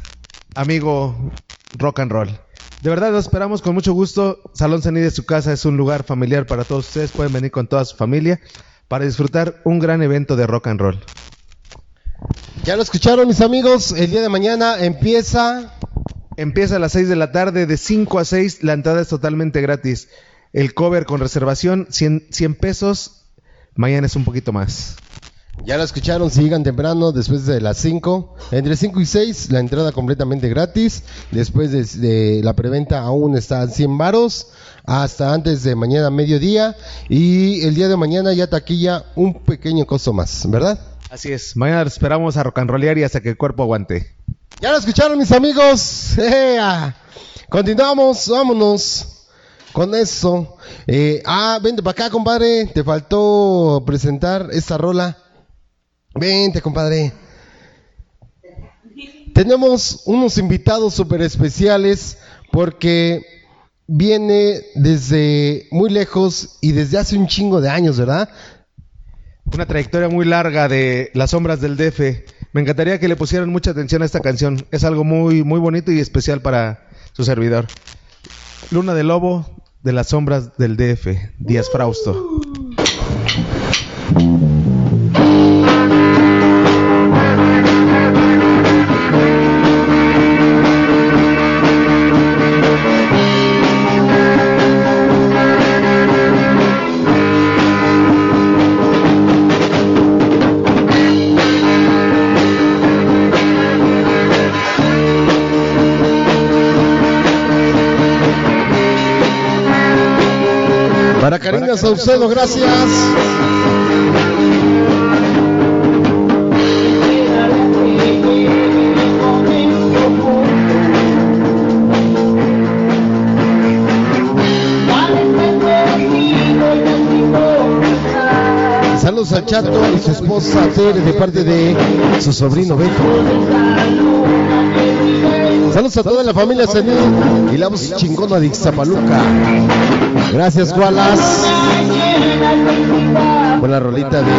I: amigo rock and roll. De verdad los esperamos con mucho gusto. Salón Cenit de su casa es un lugar familiar para todos ustedes. Pueden venir con toda su familia para disfrutar un gran evento de rock and roll.
B: Ya lo escucharon, mis amigos. El día de mañana empieza.
I: Empieza a las 6 de la tarde, de 5 a 6. La entrada es totalmente gratis. El cover con reservación, 100, 100 pesos. Mañana es un poquito más.
B: Ya lo escucharon, si llegan temprano, después de las 5, entre 5 y 6, la entrada completamente gratis. Después de, de la preventa aún está a 100 varos, hasta antes de mañana mediodía. Y el día de mañana ya taquilla un pequeño costo más, ¿verdad?
I: Así es. Mañana esperamos a rock and rollear y hasta que el cuerpo aguante.
B: Ya lo escucharon, mis amigos. Continuamos, vámonos con eso. Eh, ah, vente para acá, compadre. Te faltó presentar esta rola. Vente, compadre. Tenemos unos invitados súper especiales porque viene desde muy lejos y desde hace un chingo de años, ¿verdad?
I: Una trayectoria muy larga de Las Sombras del DF. Me encantaría que le pusieran mucha atención a esta canción. Es algo muy, muy bonito y especial para su servidor. Luna de Lobo de Las Sombras del DF. Díaz Frausto.
B: Para Karina Saucedo, gracias.
D: Saludos a Chato y su esposa Tere de parte de su sobrino Beto. Saludos a toda la familia Senil y la voz chingona de Ixtapaluca. Gracias, Wallace. Por la rolita de.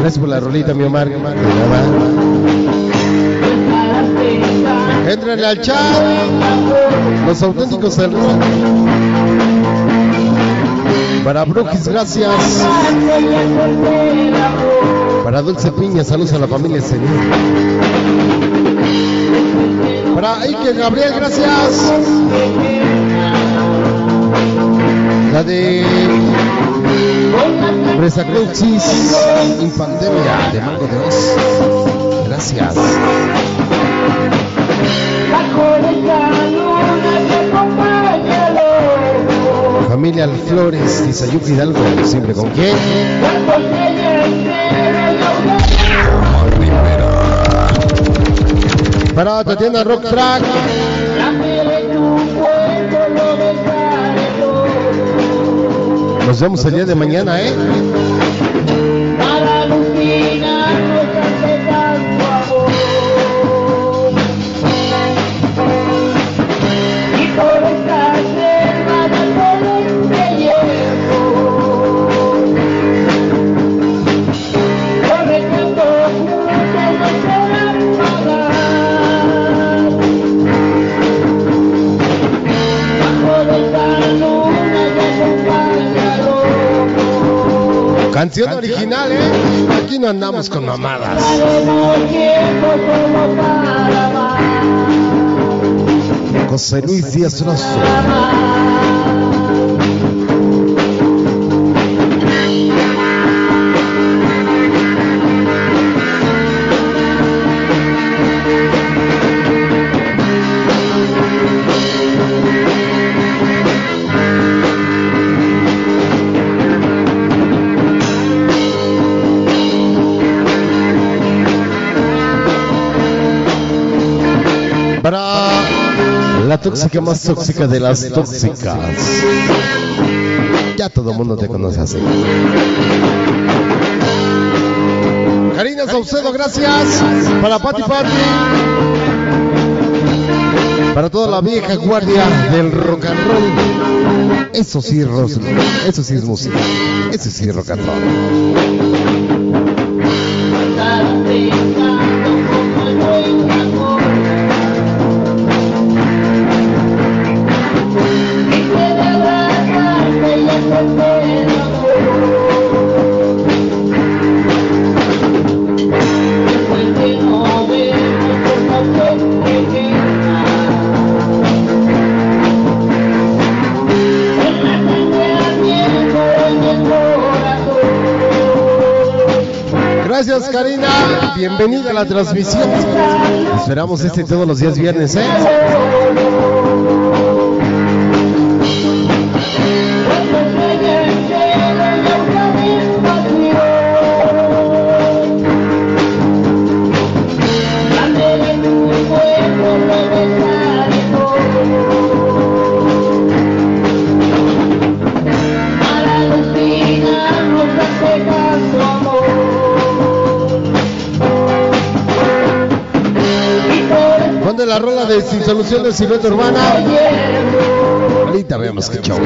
D: Gracias por la rolita, mi Omar. Entren al chat. Los auténticos del. Para Brujis, gracias. Para Dulce Piña, saludos a la familia Senil. Para Ike Gabriel, gracias. La de Presa Cruxis, Infandemia de Mango de Oz. Gracias. Familia Flores, Tizayuca Hidalgo, siempre con quién? Para Tatiana Rock Track. Nos vemos el día de mañana, ¿eh? Canción original, ¿eh? Aquí no andamos con mamadas. José Luis Díaz Rosso. Tóxica más tóxica de las tóxicas. Ya todo mundo te conoce así. Karina Saucedo, gracias. Para Pati Pati. Para toda la vieja guardia del rock and roll. Eso sí, Ros- eso sí es música. Eso sí es rock and roll. Bienvenida a la transmisión. Esperamos este todos los días viernes, ¿eh? la rola de Sin Solución de Silueta Urbana. Ahorita veamos que chavo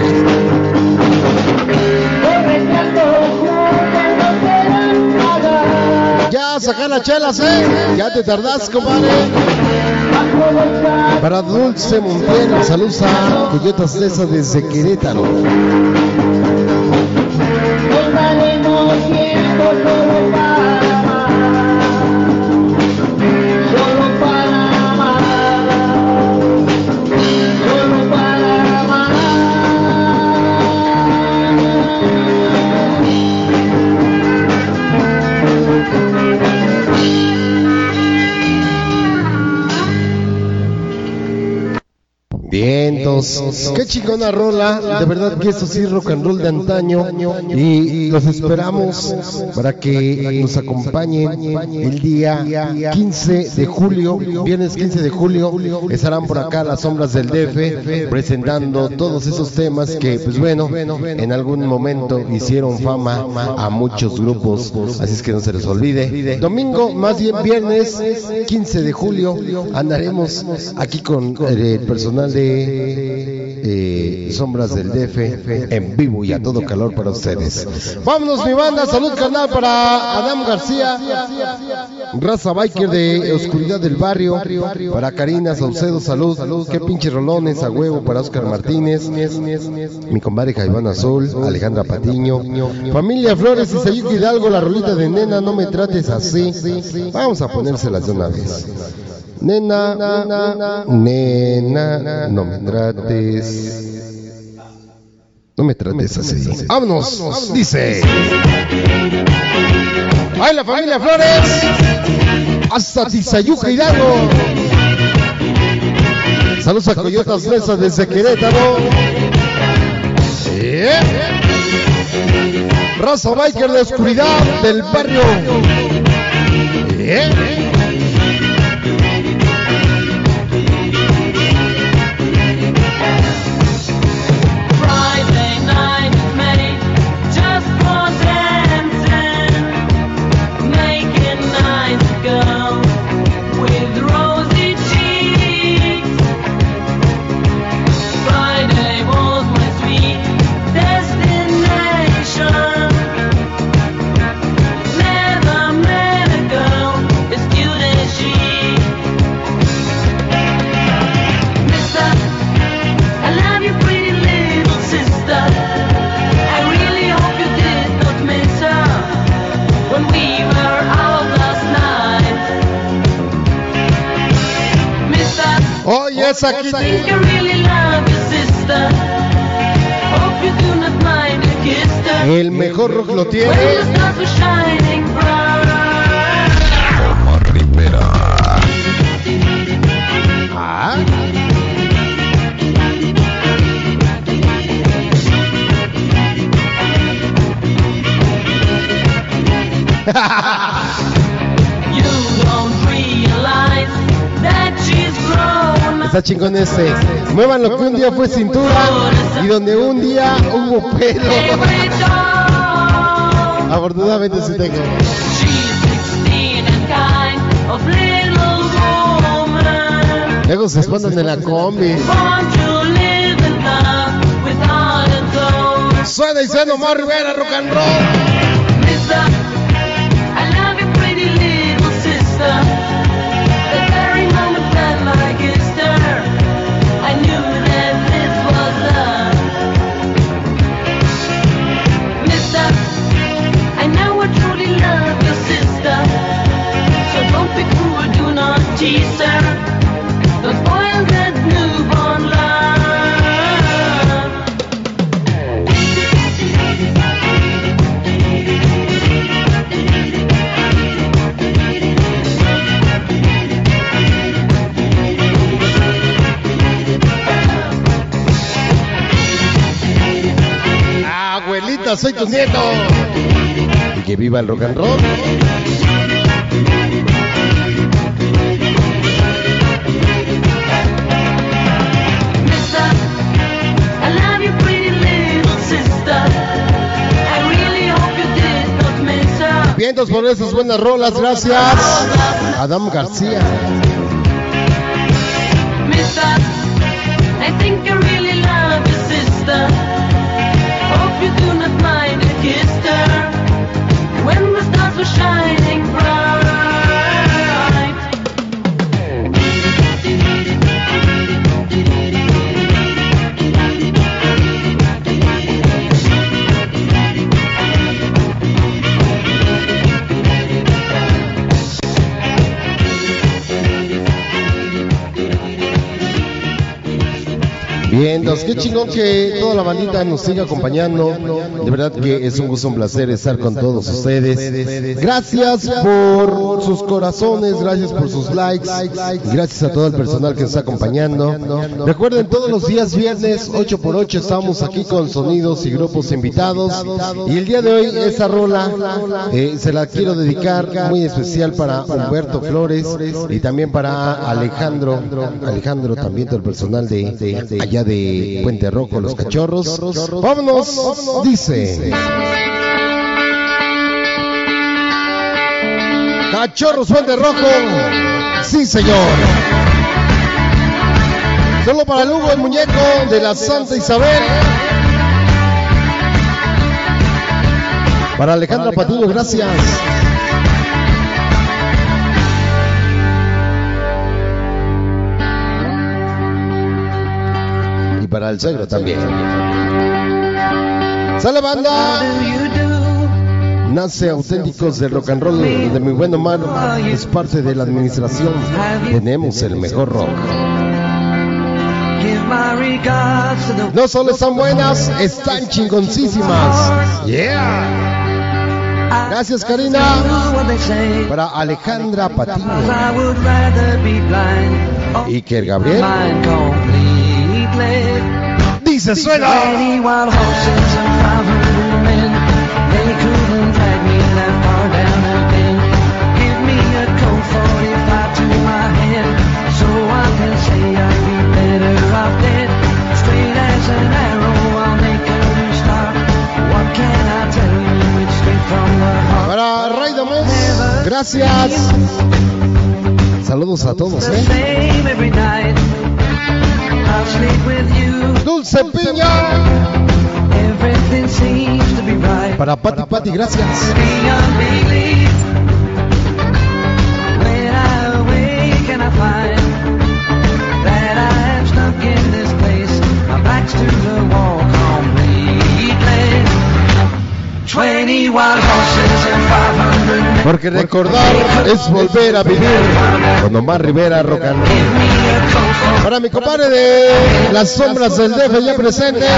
D: Ya sacar las chelas, ¿eh? Ya te tardás, compadre. Para Dulce Montiel, saludos a Coyotas Lesa desde Querétaro.
B: El Vientos. Qué chingona rola. De verdad que esto sí rock and roll de antaño. Y los esperamos para que nos acompañen el día 15 de julio. Viernes 15 de julio. Estarán por acá las sombras del DF presentando todos esos temas que, pues bueno, en algún momento hicieron fama a muchos grupos. Así es que no se les olvide. Domingo, más bien viernes 15 de julio, andaremos aquí con eh, el personal de eh, Sombras del DF en vivo y a todo calor para ustedes. Vámonos, mi banda. Salud, canal para Adam García, raza biker de Oscuridad del Barrio, para Karina Saucedo, salud. Qué pinche rolones a huevo para Oscar Martínez, mi compadre Jaiván Azul, Alejandra Patiño, familia Flores y Sayuki Hidalgo, la rolita de nena, no me trates así. Vamos a ponérselas de una vez. Nena, nena, no me trates. No me trates así. Vámonos, dice. ¡Ay, la familia Flores! Hasta Tizayuca Hidalgo. Saludos a Coyotas Mesa desde Querétaro. Eh. Raza Biker de Oscuridad del barrio. Eh. Yes, aquí.
H: I think I really love you, sister. Hope you do not mind I kissed her.
B: El mejor rock lo
H: When the
B: tiene.
H: stars were shining bright.
A: Omar Rivera.
B: Ah. Está chingón ese. Muevan lo que un día fue cintura y donde un día hubo pelo. Afortunadamente sí tengo.
H: She's 16 and kind of little woman.
B: Luego se espantan en la combi. Suena y suena Omar Rivera, rock and roll. Soy tu nieto. Y que viva el rock and roll.
H: Mister, I love you, pretty little sister. I really hope you did not miss her.
B: Vientos por esas buenas rolas, gracias. Adam García.
H: Mister, I think I really love you, sister. You do not mind I kissed her when the stars were shining bright.
B: Bien, dos, qué chingón que toda la bandita nos siga acompañando. De verdad que es un gusto, un placer estar con todos ustedes. Gracias por sus corazones, gracias por sus likes, gracias a todo el personal que nos está acompañando. Recuerden, todos los días viernes, 8 por 8 estamos aquí con sonidos y grupos invitados. Y el día de hoy, esa rola eh, se la quiero dedicar muy especial para Humberto Flores y también para Alejandro, Alejandro también del personal de, de allá de Puente Rojo, Los Cachorros. Vámonos, dice. Cachorros Puente Rojo, sí señor. Solo para Lugo el muñeco de la Santa Isabel. Para Alejandra Patiño, gracias. Para el suegro también. ¡Sale banda! Nace auténticos de rock and roll de mi buen Omar. Es parte de la administración. Tenemos el mejor rock. No solo están buenas, están chingoncísimas. Yeah. Gracias, Karina. Para Alejandra Patiño. Iker Gabriel. Dice suena.
D: Twenty wild horses and five hundred men. They couldn't drag me that far down again. Give me a Colt 45 to my head, so I can say I'd be better off dead. Straight as an arrow, I'll make a new start. What can I tell you? It's straight from the heart.
B: Para Raidamos. Gracias. Saludos a todos, ¿eh? Dulce Piña.
D: Everything seems to be right.
B: Para Pati Pati, gracias. Porque recordar es volver a vivir. Con Omar Rivera, rock and roll. Para mi compadre de las sombras del DF ya presentes.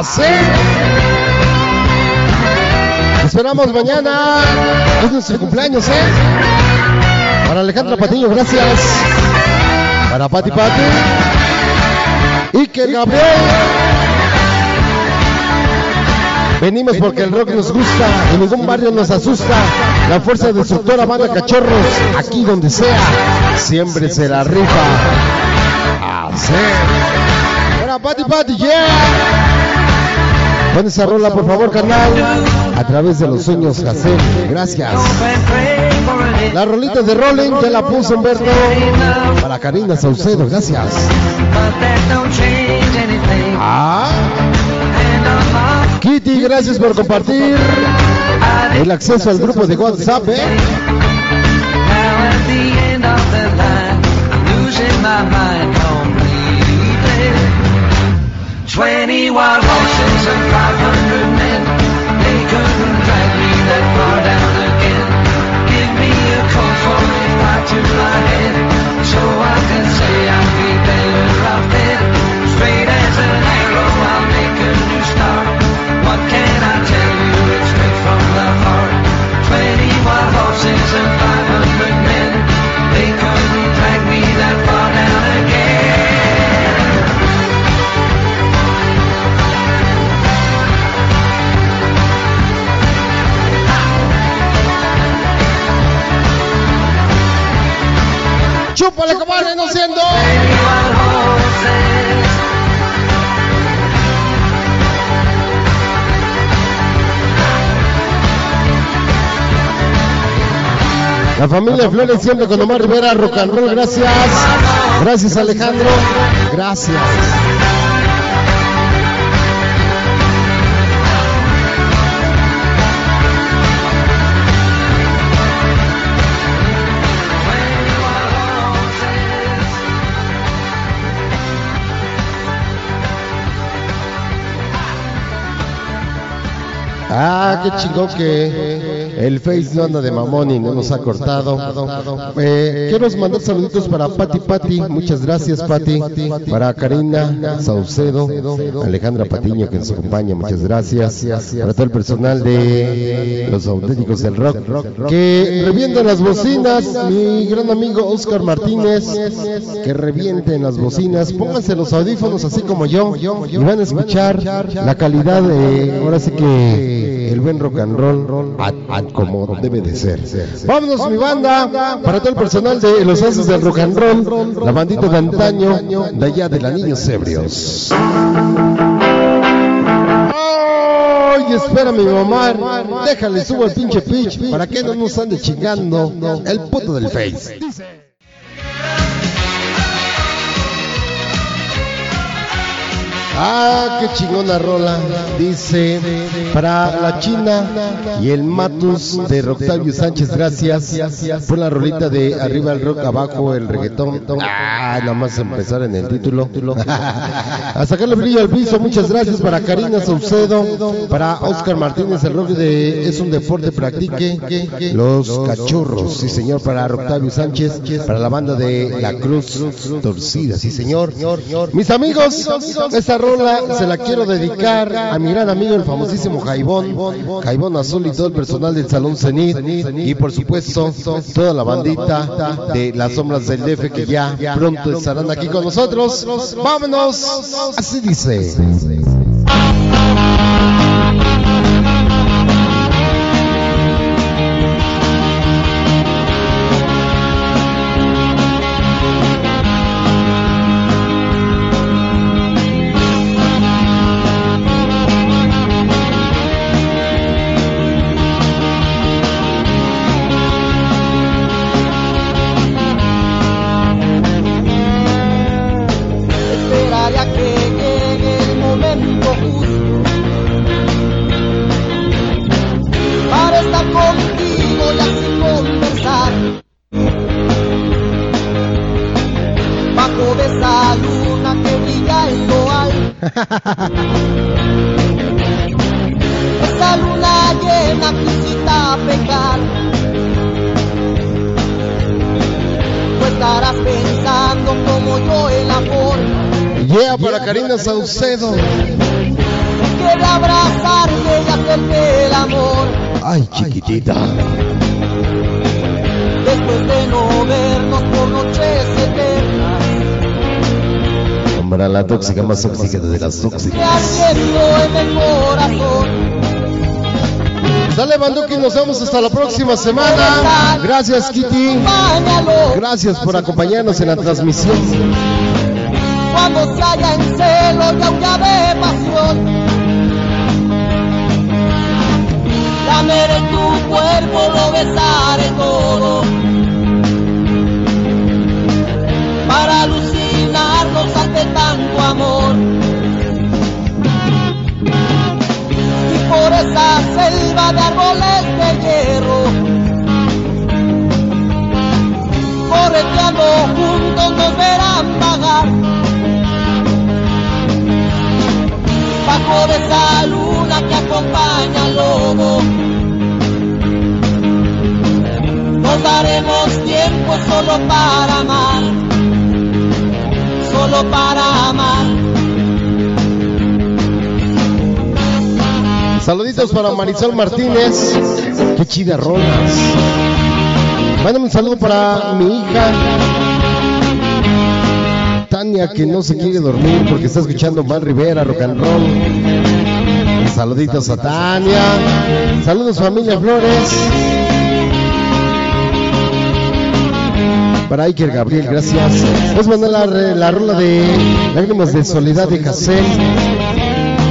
B: Así. Esperamos mañana. Es nuestro cumpleaños, ¿eh? Para Alejandra Patiño, gracias. Para Pati Pati. Iker Gabriel. Venimos porque el rock nos gusta, en ningún barrio nos asusta. La fuerza destructora banda cachorros, aquí donde sea, siempre se la rifa. Así. Para Pati Pati, yeah. Pon esa rola, por favor, carnal. A través de los sueños, Jacén. Gracias. La rolita de Rolling ya la puso Humberto. Para Karina Saucedo, gracias. Ah. Kitty, gracias por compartir el acceso al grupo de WhatsApp. ¿eh?
D: Twenty wild horses and five hundred men, they couldn't drag me that far down again. Give me a Colt 45 to my head, so I
B: Chúpale, comadre, no siendo. La familia Flores siempre con Omar Rivera, rock and roll, gracias. Gracias, Alejandro. Gracias. Ah, qué chingón que el Face no anda de mamón y no nos ha cortado. Eh, quiero mandar saluditos para Pati Pati, muchas gracias Pati. Para Karina Saucedo, Alejandra Patiño que nos acompaña, muchas gracias. Para todo el personal de los auténticos del rock. que revientan las bocinas, mi gran amigo Oscar Martínez, que revienten las bocinas, pónganse los audífonos así como yo. Y van a escuchar la calidad de, ahora sí que el buen rock and roll a- a- como debe de ser. Vámonos mi banda, para todo el personal de los haces del rock and roll, la bandita de antaño, de allá de la Niños Ebrios. Ay, espérame, mi mamá. Déjale, subo el pinche pitch para que no nos ande chingando el puto del Face. Ah, qué chingona rola. Dice para la China y el Matus de Octavio Sánchez, gracias por la rolita de arriba el rock, abajo el reggaetón. Ah, nada más empezar en el título. A sacarle brillo al piso, muchas gracias para Karina Saucedo, para Oscar Martínez, el rock de Es un deporte practique, los cachorros, sí señor, para Octavio Sánchez, para la banda de La Cruz Torcida, sí señor. Mis amigos, esta rola se la quiero dedicar a mi gran amigo, el famosísimo Jaibón, Jaibón Azul y todo el personal del Salón Cenit, y por supuesto, toda la bandita de las sombras del DF que ya pronto estarán aquí con nosotros. Vámonos, así dice. Saucedo.
D: quiere abrazarte y hacerte el amor
B: Ay, chiquitita.
D: después de no vernos por noches eternas
B: Para la tóxica más tóxica de las tóxicas.
D: en el corazón
B: Dale, Banduki, nos vemos hasta la próxima semana. Gracias, Kitty. Gracias por acompañarnos en la transmisión.
D: Cuando se haya en celo y aúlla de pasión. Lameré tu cuerpo, lo besaré todo. Para alucinarnos ante tanto amor. Y por esa selva de árboles de hierro. Correteando juntos nos verán vagar bajo de esa luna que acompaña al lobo nos daremos tiempo solo para amar solo para amar
B: Saluditos para Marisol Martínez. Qué chida rolas. Mándame un saludo para mi hija. Tania que no se quiere dormir porque está escuchando Mal Rivera, rock and roll. Saluditos a Tania. Saludos familia Flores. Para Iker Gabriel, gracias. Pues mandar la, la rola de Lágrimas de Soledad de Casel.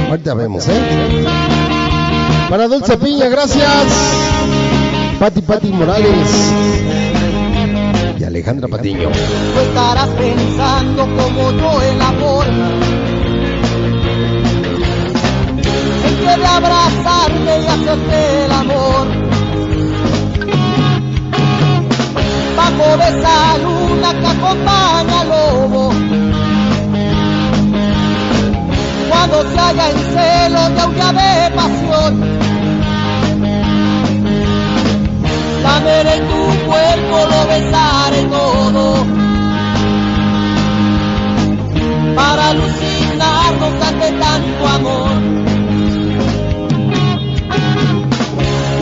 B: Ahorita vemos, ¿eh? Para Dulce Piña, gracias. Pati Pati Morales. Alejandra Patiño.
D: tú estarás pensando como yo en la forma en que de abrazarte y hacerte el amor. Bajo de esa luna que acompaña al lobo. Cuando se haya en celo de aúlla de pasión Lameré tu cuerpo, lo besaré todo. Para alucinarnos ante tanto amor.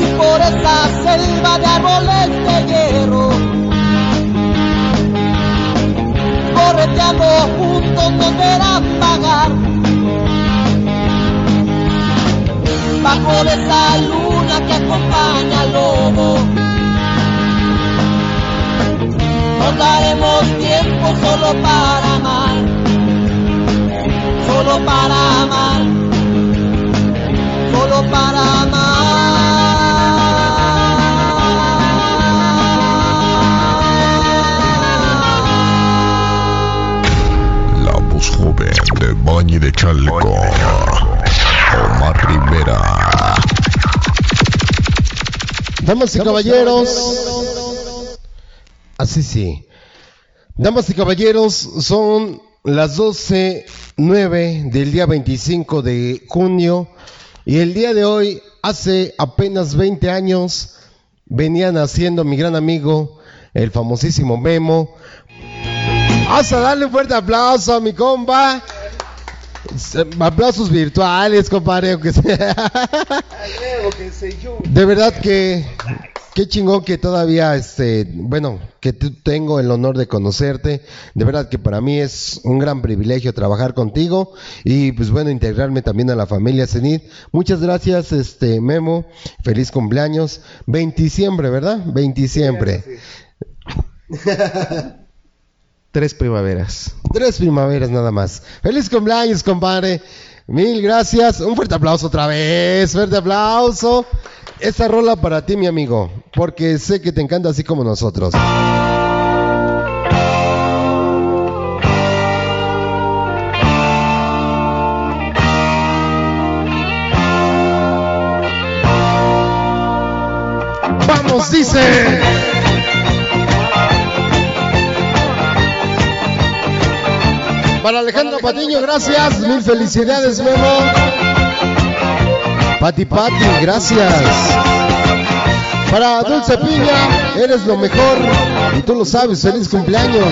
D: Y por esa selva de árboles de hierro. Correteando juntos nos verán pagar. Bajo de esa luna que acompaña al lobo. Nos daremos tiempo solo para amar. Solo para amar. Solo para amar.
A: La voz joven de Bañi de Chalco. Omar Rivera.
B: Damas y caballeros. Así sí. Damas y caballeros, son las 12.09 del día 25 de junio. Y el día de hoy, hace apenas 20 años, venía naciendo mi gran amigo, el famosísimo Memo. Vamos a darle un fuerte aplauso a mi compa. Aplausos virtuales, compadre, aunque sea. De verdad que qué chingón que todavía este, bueno, que tengo el honor de conocerte. De verdad que para mí es un gran privilegio trabajar contigo y pues bueno, integrarme también a la familia Cenit. Muchas gracias, este Memo. Feliz cumpleaños. 20 diciembre, ¿verdad? 20 diciembre.
I: Tres primaveras.
B: Tres primaveras nada más. Feliz cumpleaños, compadre. Mil gracias. Un fuerte aplauso otra vez. Fuerte aplauso. Esta rola para ti, mi amigo. Porque sé que te encanta así como nosotros. Vamos, dice. Para Alejandro Patiño, gracias. Mil felicidades, Memo. Pati Pati, gracias. Para Dulce Piña, eres lo mejor. Y tú lo sabes, feliz cumpleaños.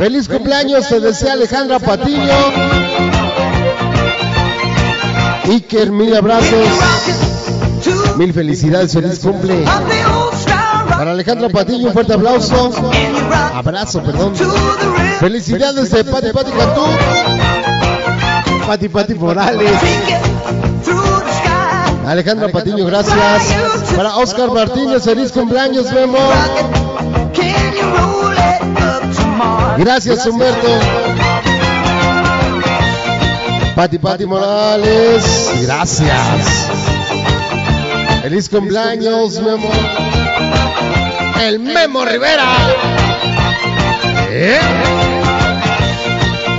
B: Feliz cumpleaños, te desea Alejandra Patiño. Iker, mil abrazos. Mil felicidades, feliz cumple. Para Alejandra Patiño, un fuerte aplauso. Abrazo, perdón. Felicidades de Pati Pati Cantú. Pati Pati Morales. Alejandra Patiño, gracias. Para Oscar Martínez, feliz cumpleaños, Memo. Gracias, Humberto. Pati Pati Morales, gracias. Feliz cumpleaños, Memo. El Memo Rivera. ¿Eh?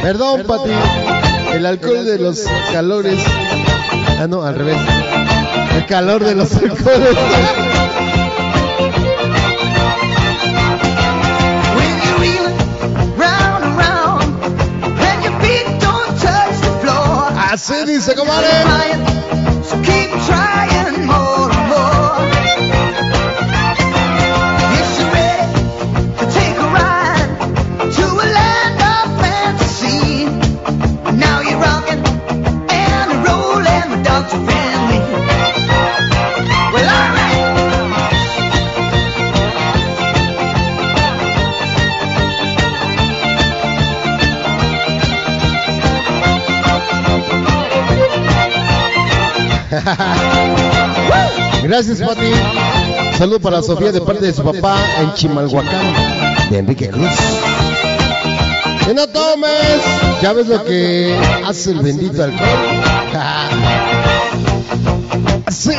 B: Perdón, Pati. El alcohol de los calores. Ah, no, al revés. El calor de los alcoholes. Así dice, comadre. Gracias, Pati. Saludo para Sofía de parte de su papá en Chimalhuacán, de Enrique Cruz. Que no tomes, ya ves lo que hace el bendito alcohol. Sí.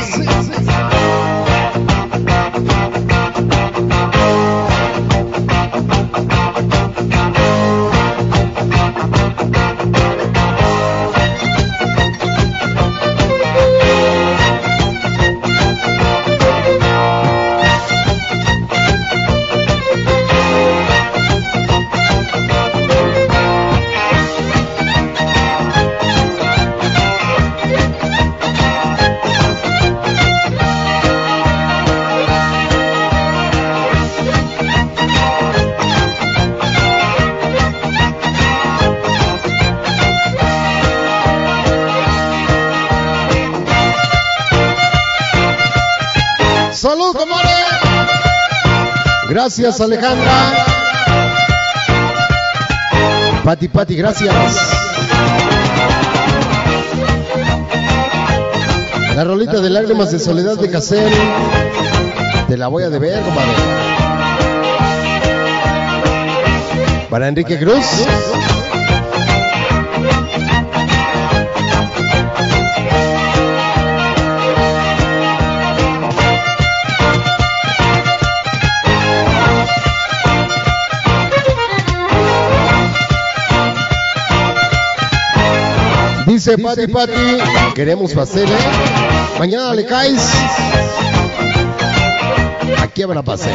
B: Gracias, Alejandra. Pati, Pati, gracias. La rolita de lágrimas de soledad de Casel. Te la voy a deber, compadre. Para Enrique Cruz. Dice Pati Pati, queremos pastel, ¿eh? Mañana le caes. Aquí habrá pastel.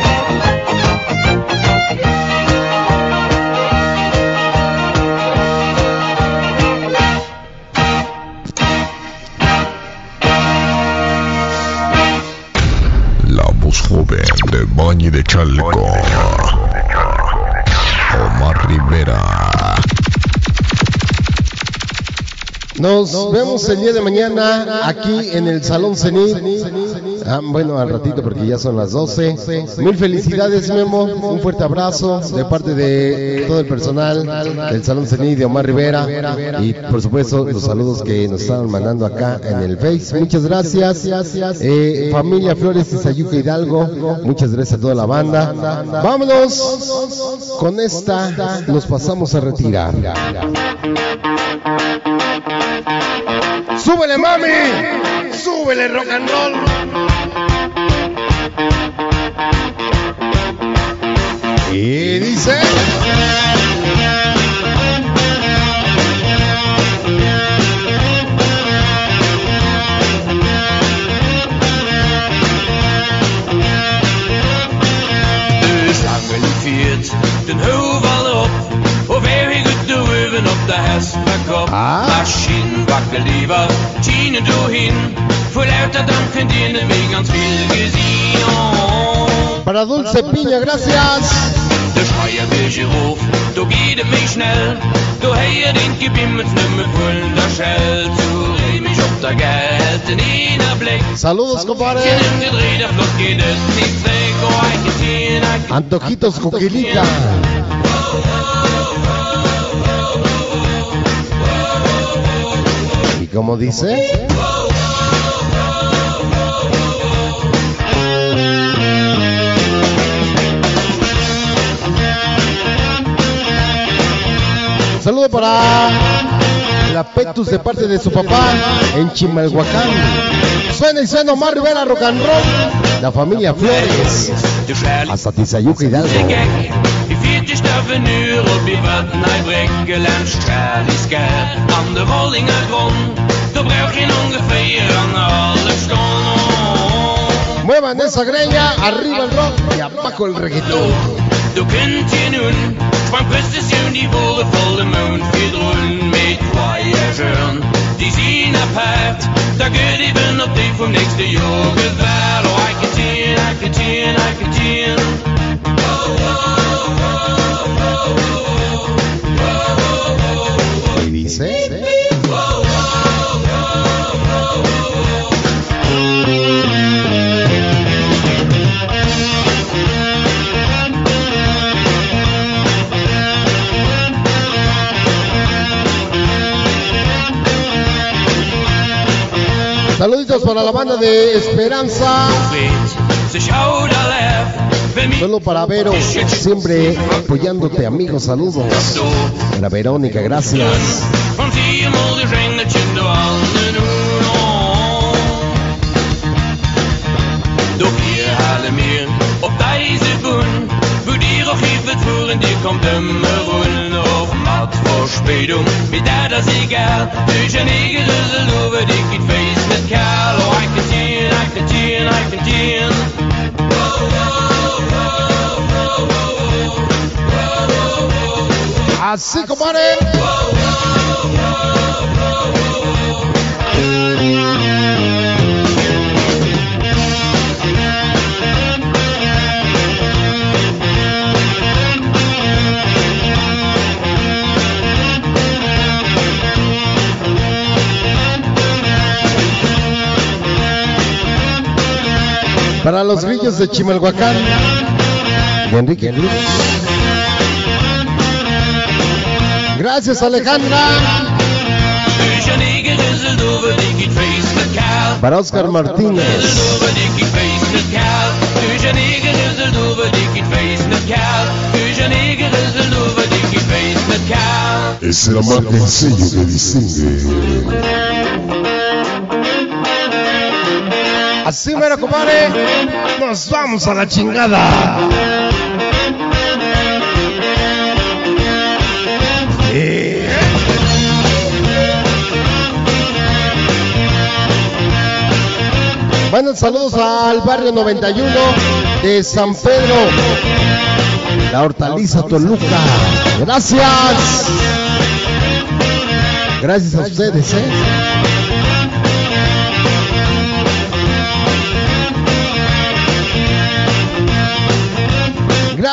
A: La voz joven de Bañi de Chalco. Omar Rivera.
B: Nos vemos el día de mañana aquí en el Salón Cenit. Ah, bueno, al ratito porque ya son las 12. Mil felicidades, Memo. Un fuerte abrazo de parte de todo el personal del Salón Cenit de Omar Rivera. Y por supuesto, los saludos que nos estaban mandando acá en el Face. Muchas gracias. Eh, familia Flores de Sayuca Hidalgo. Muchas gracias a toda la banda. Vámonos. Con esta nos pasamos a retirar. ¡Súbele, mami! ¡Súbele, rock and roll! Y dice...
J: Dus hangen viert den hovel op Og hver hygget du øven op der hestbakop
B: Ah.
J: Maskinen bakker lieber Tine du hin. For lauter danken dine mig ganz viel gesehen
B: Para Dulce Piña, gracias.
J: Du schreier welche Ruf Du geht mich schnell. Du heier den Gebimmels nimmer voll der Schell. Du reh mich auf der Geld in einer Blick
B: Saludos, compadre.
J: Kennen gedreht, der Fluss geht es nicht weg. Oh,
B: Antojitos Coquilita. ¿Y cómo dice? Saludo para la Petus de parte de su papá en Chimalhuacán. Suena y suena Omar Rivera Rock and Roll. La familia Flores. Hasta Tizayuca Hidalgo.
J: Gek Die viertigste avenue op die vatten hij brengen en straalig scherp aan de Rollinger grond. Du brauch je ongeveer aan alle stond.
B: Muevan esa greña, arriba el rock y abajo el reggaetón.
J: Du kunt je nun van precision die volle volle moon verdrullen met kwaaier Die zien apart, daar kun je ben op die vom nächste jaar gevaar. Oh, I can see it, I can see it, I can see it.
B: Saluditos para la banda de Esperanza. Solo para Vero, siempre apoyándote, amigos. Saludos. Para Verónica, gracias.
J: Oh.
B: Así, compadre. Para los grillos de Chimalhuacán. De Enrique. Gracias, Alejandra. Para Oscar Martínez.
A: Es la marca en sello que distingue.
B: Así mero, compadre. Nos vamos a la chingada. Bueno, saludos al barrio 91 de San Pedro, la hortaliza Toluca. Gracias. Gracias a ustedes, ¿eh?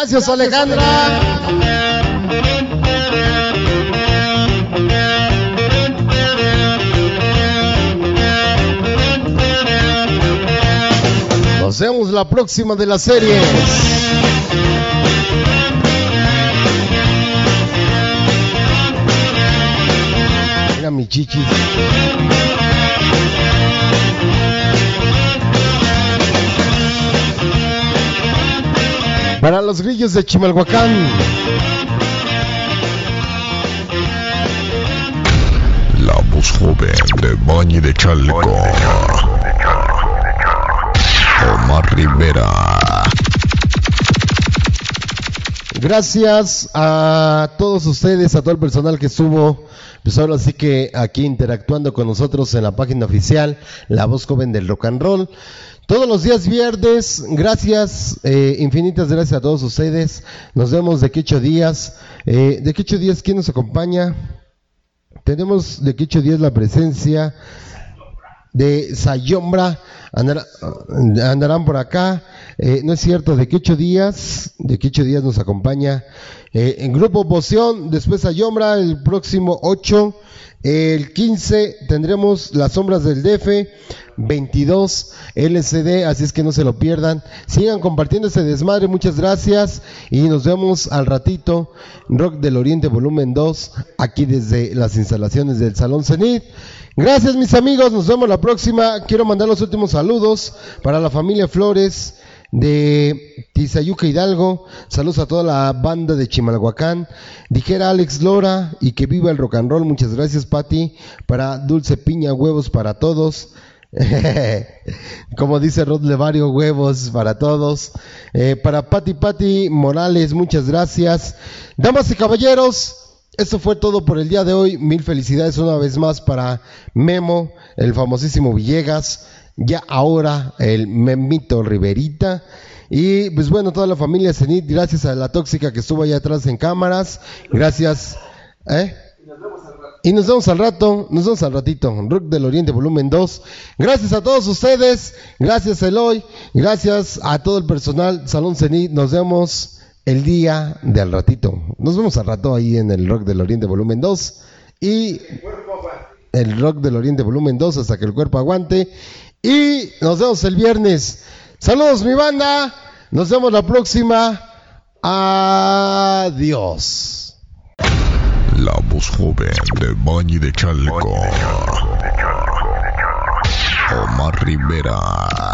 B: Gracias, Alejandra. Nos vemos la próxima de las series. Para los grillos de Chimalhuacán.
A: La voz joven de Bañi de Chalco. Omar Rivera.
B: Gracias a todos ustedes, a todo el personal que estuvo, pues ahora sí que aquí interactuando con nosotros en la página oficial, La Voz Joven del Rock and Roll. Todos los días viernes, gracias, eh, infinitas gracias a todos ustedes. Nos vemos de que ocho días. Eh, de que ocho días, ¿quién nos acompaña? Tenemos de que ocho días la presencia de Sayombra, andar- andarán por acá. Eh, no es cierto, de que ocho días, de que ocho días nos acompaña eh, en Grupo Poción, después Sayombra, el próximo 8, el 15 tendremos Las Sombras del DF, 22 LCD, así es que no se lo pierdan. Sigan compartiendo ese desmadre, muchas gracias y nos vemos al ratito. Rock del Oriente volumen 2, aquí desde las instalaciones del Salón Cenit. Gracias mis amigos, nos vemos la próxima. Quiero mandar los últimos saludos para la familia Flores de Tizayuca Hidalgo. Saludos a toda la banda de Chimalhuacán. Dijera Alex Lora y que viva el rock and roll. Muchas gracias, Pati. Para Dulce Piña, huevos para todos. Como dice Rod Levario, huevos para todos. Eh, para Pati Pati Morales, muchas gracias. Damas y caballeros, esto fue todo por el día de hoy. Mil felicidades una vez más para Memo, el famosísimo Villegas. Ya ahora el Memito Riverita. Y pues bueno, toda la familia Cenit, gracias a la tóxica que estuvo allá atrás en cámaras. Gracias. ¿Eh? Y nos vemos al rato, nos vemos al ratito. Rock del Oriente, volumen 2. Gracias a todos ustedes, gracias Eloy, gracias a todo el personal, Salón Cenit. Nos vemos el día de al ratito. Nos vemos al rato ahí en el Rock del Oriente, volumen 2. Y el Rock del Oriente, volumen 2, hasta que el cuerpo aguante. Y nos vemos el viernes. Saludos, mi banda. Nos vemos la próxima. Adiós.
A: La voz joven de Bañi de Chalco. Omar Rivera.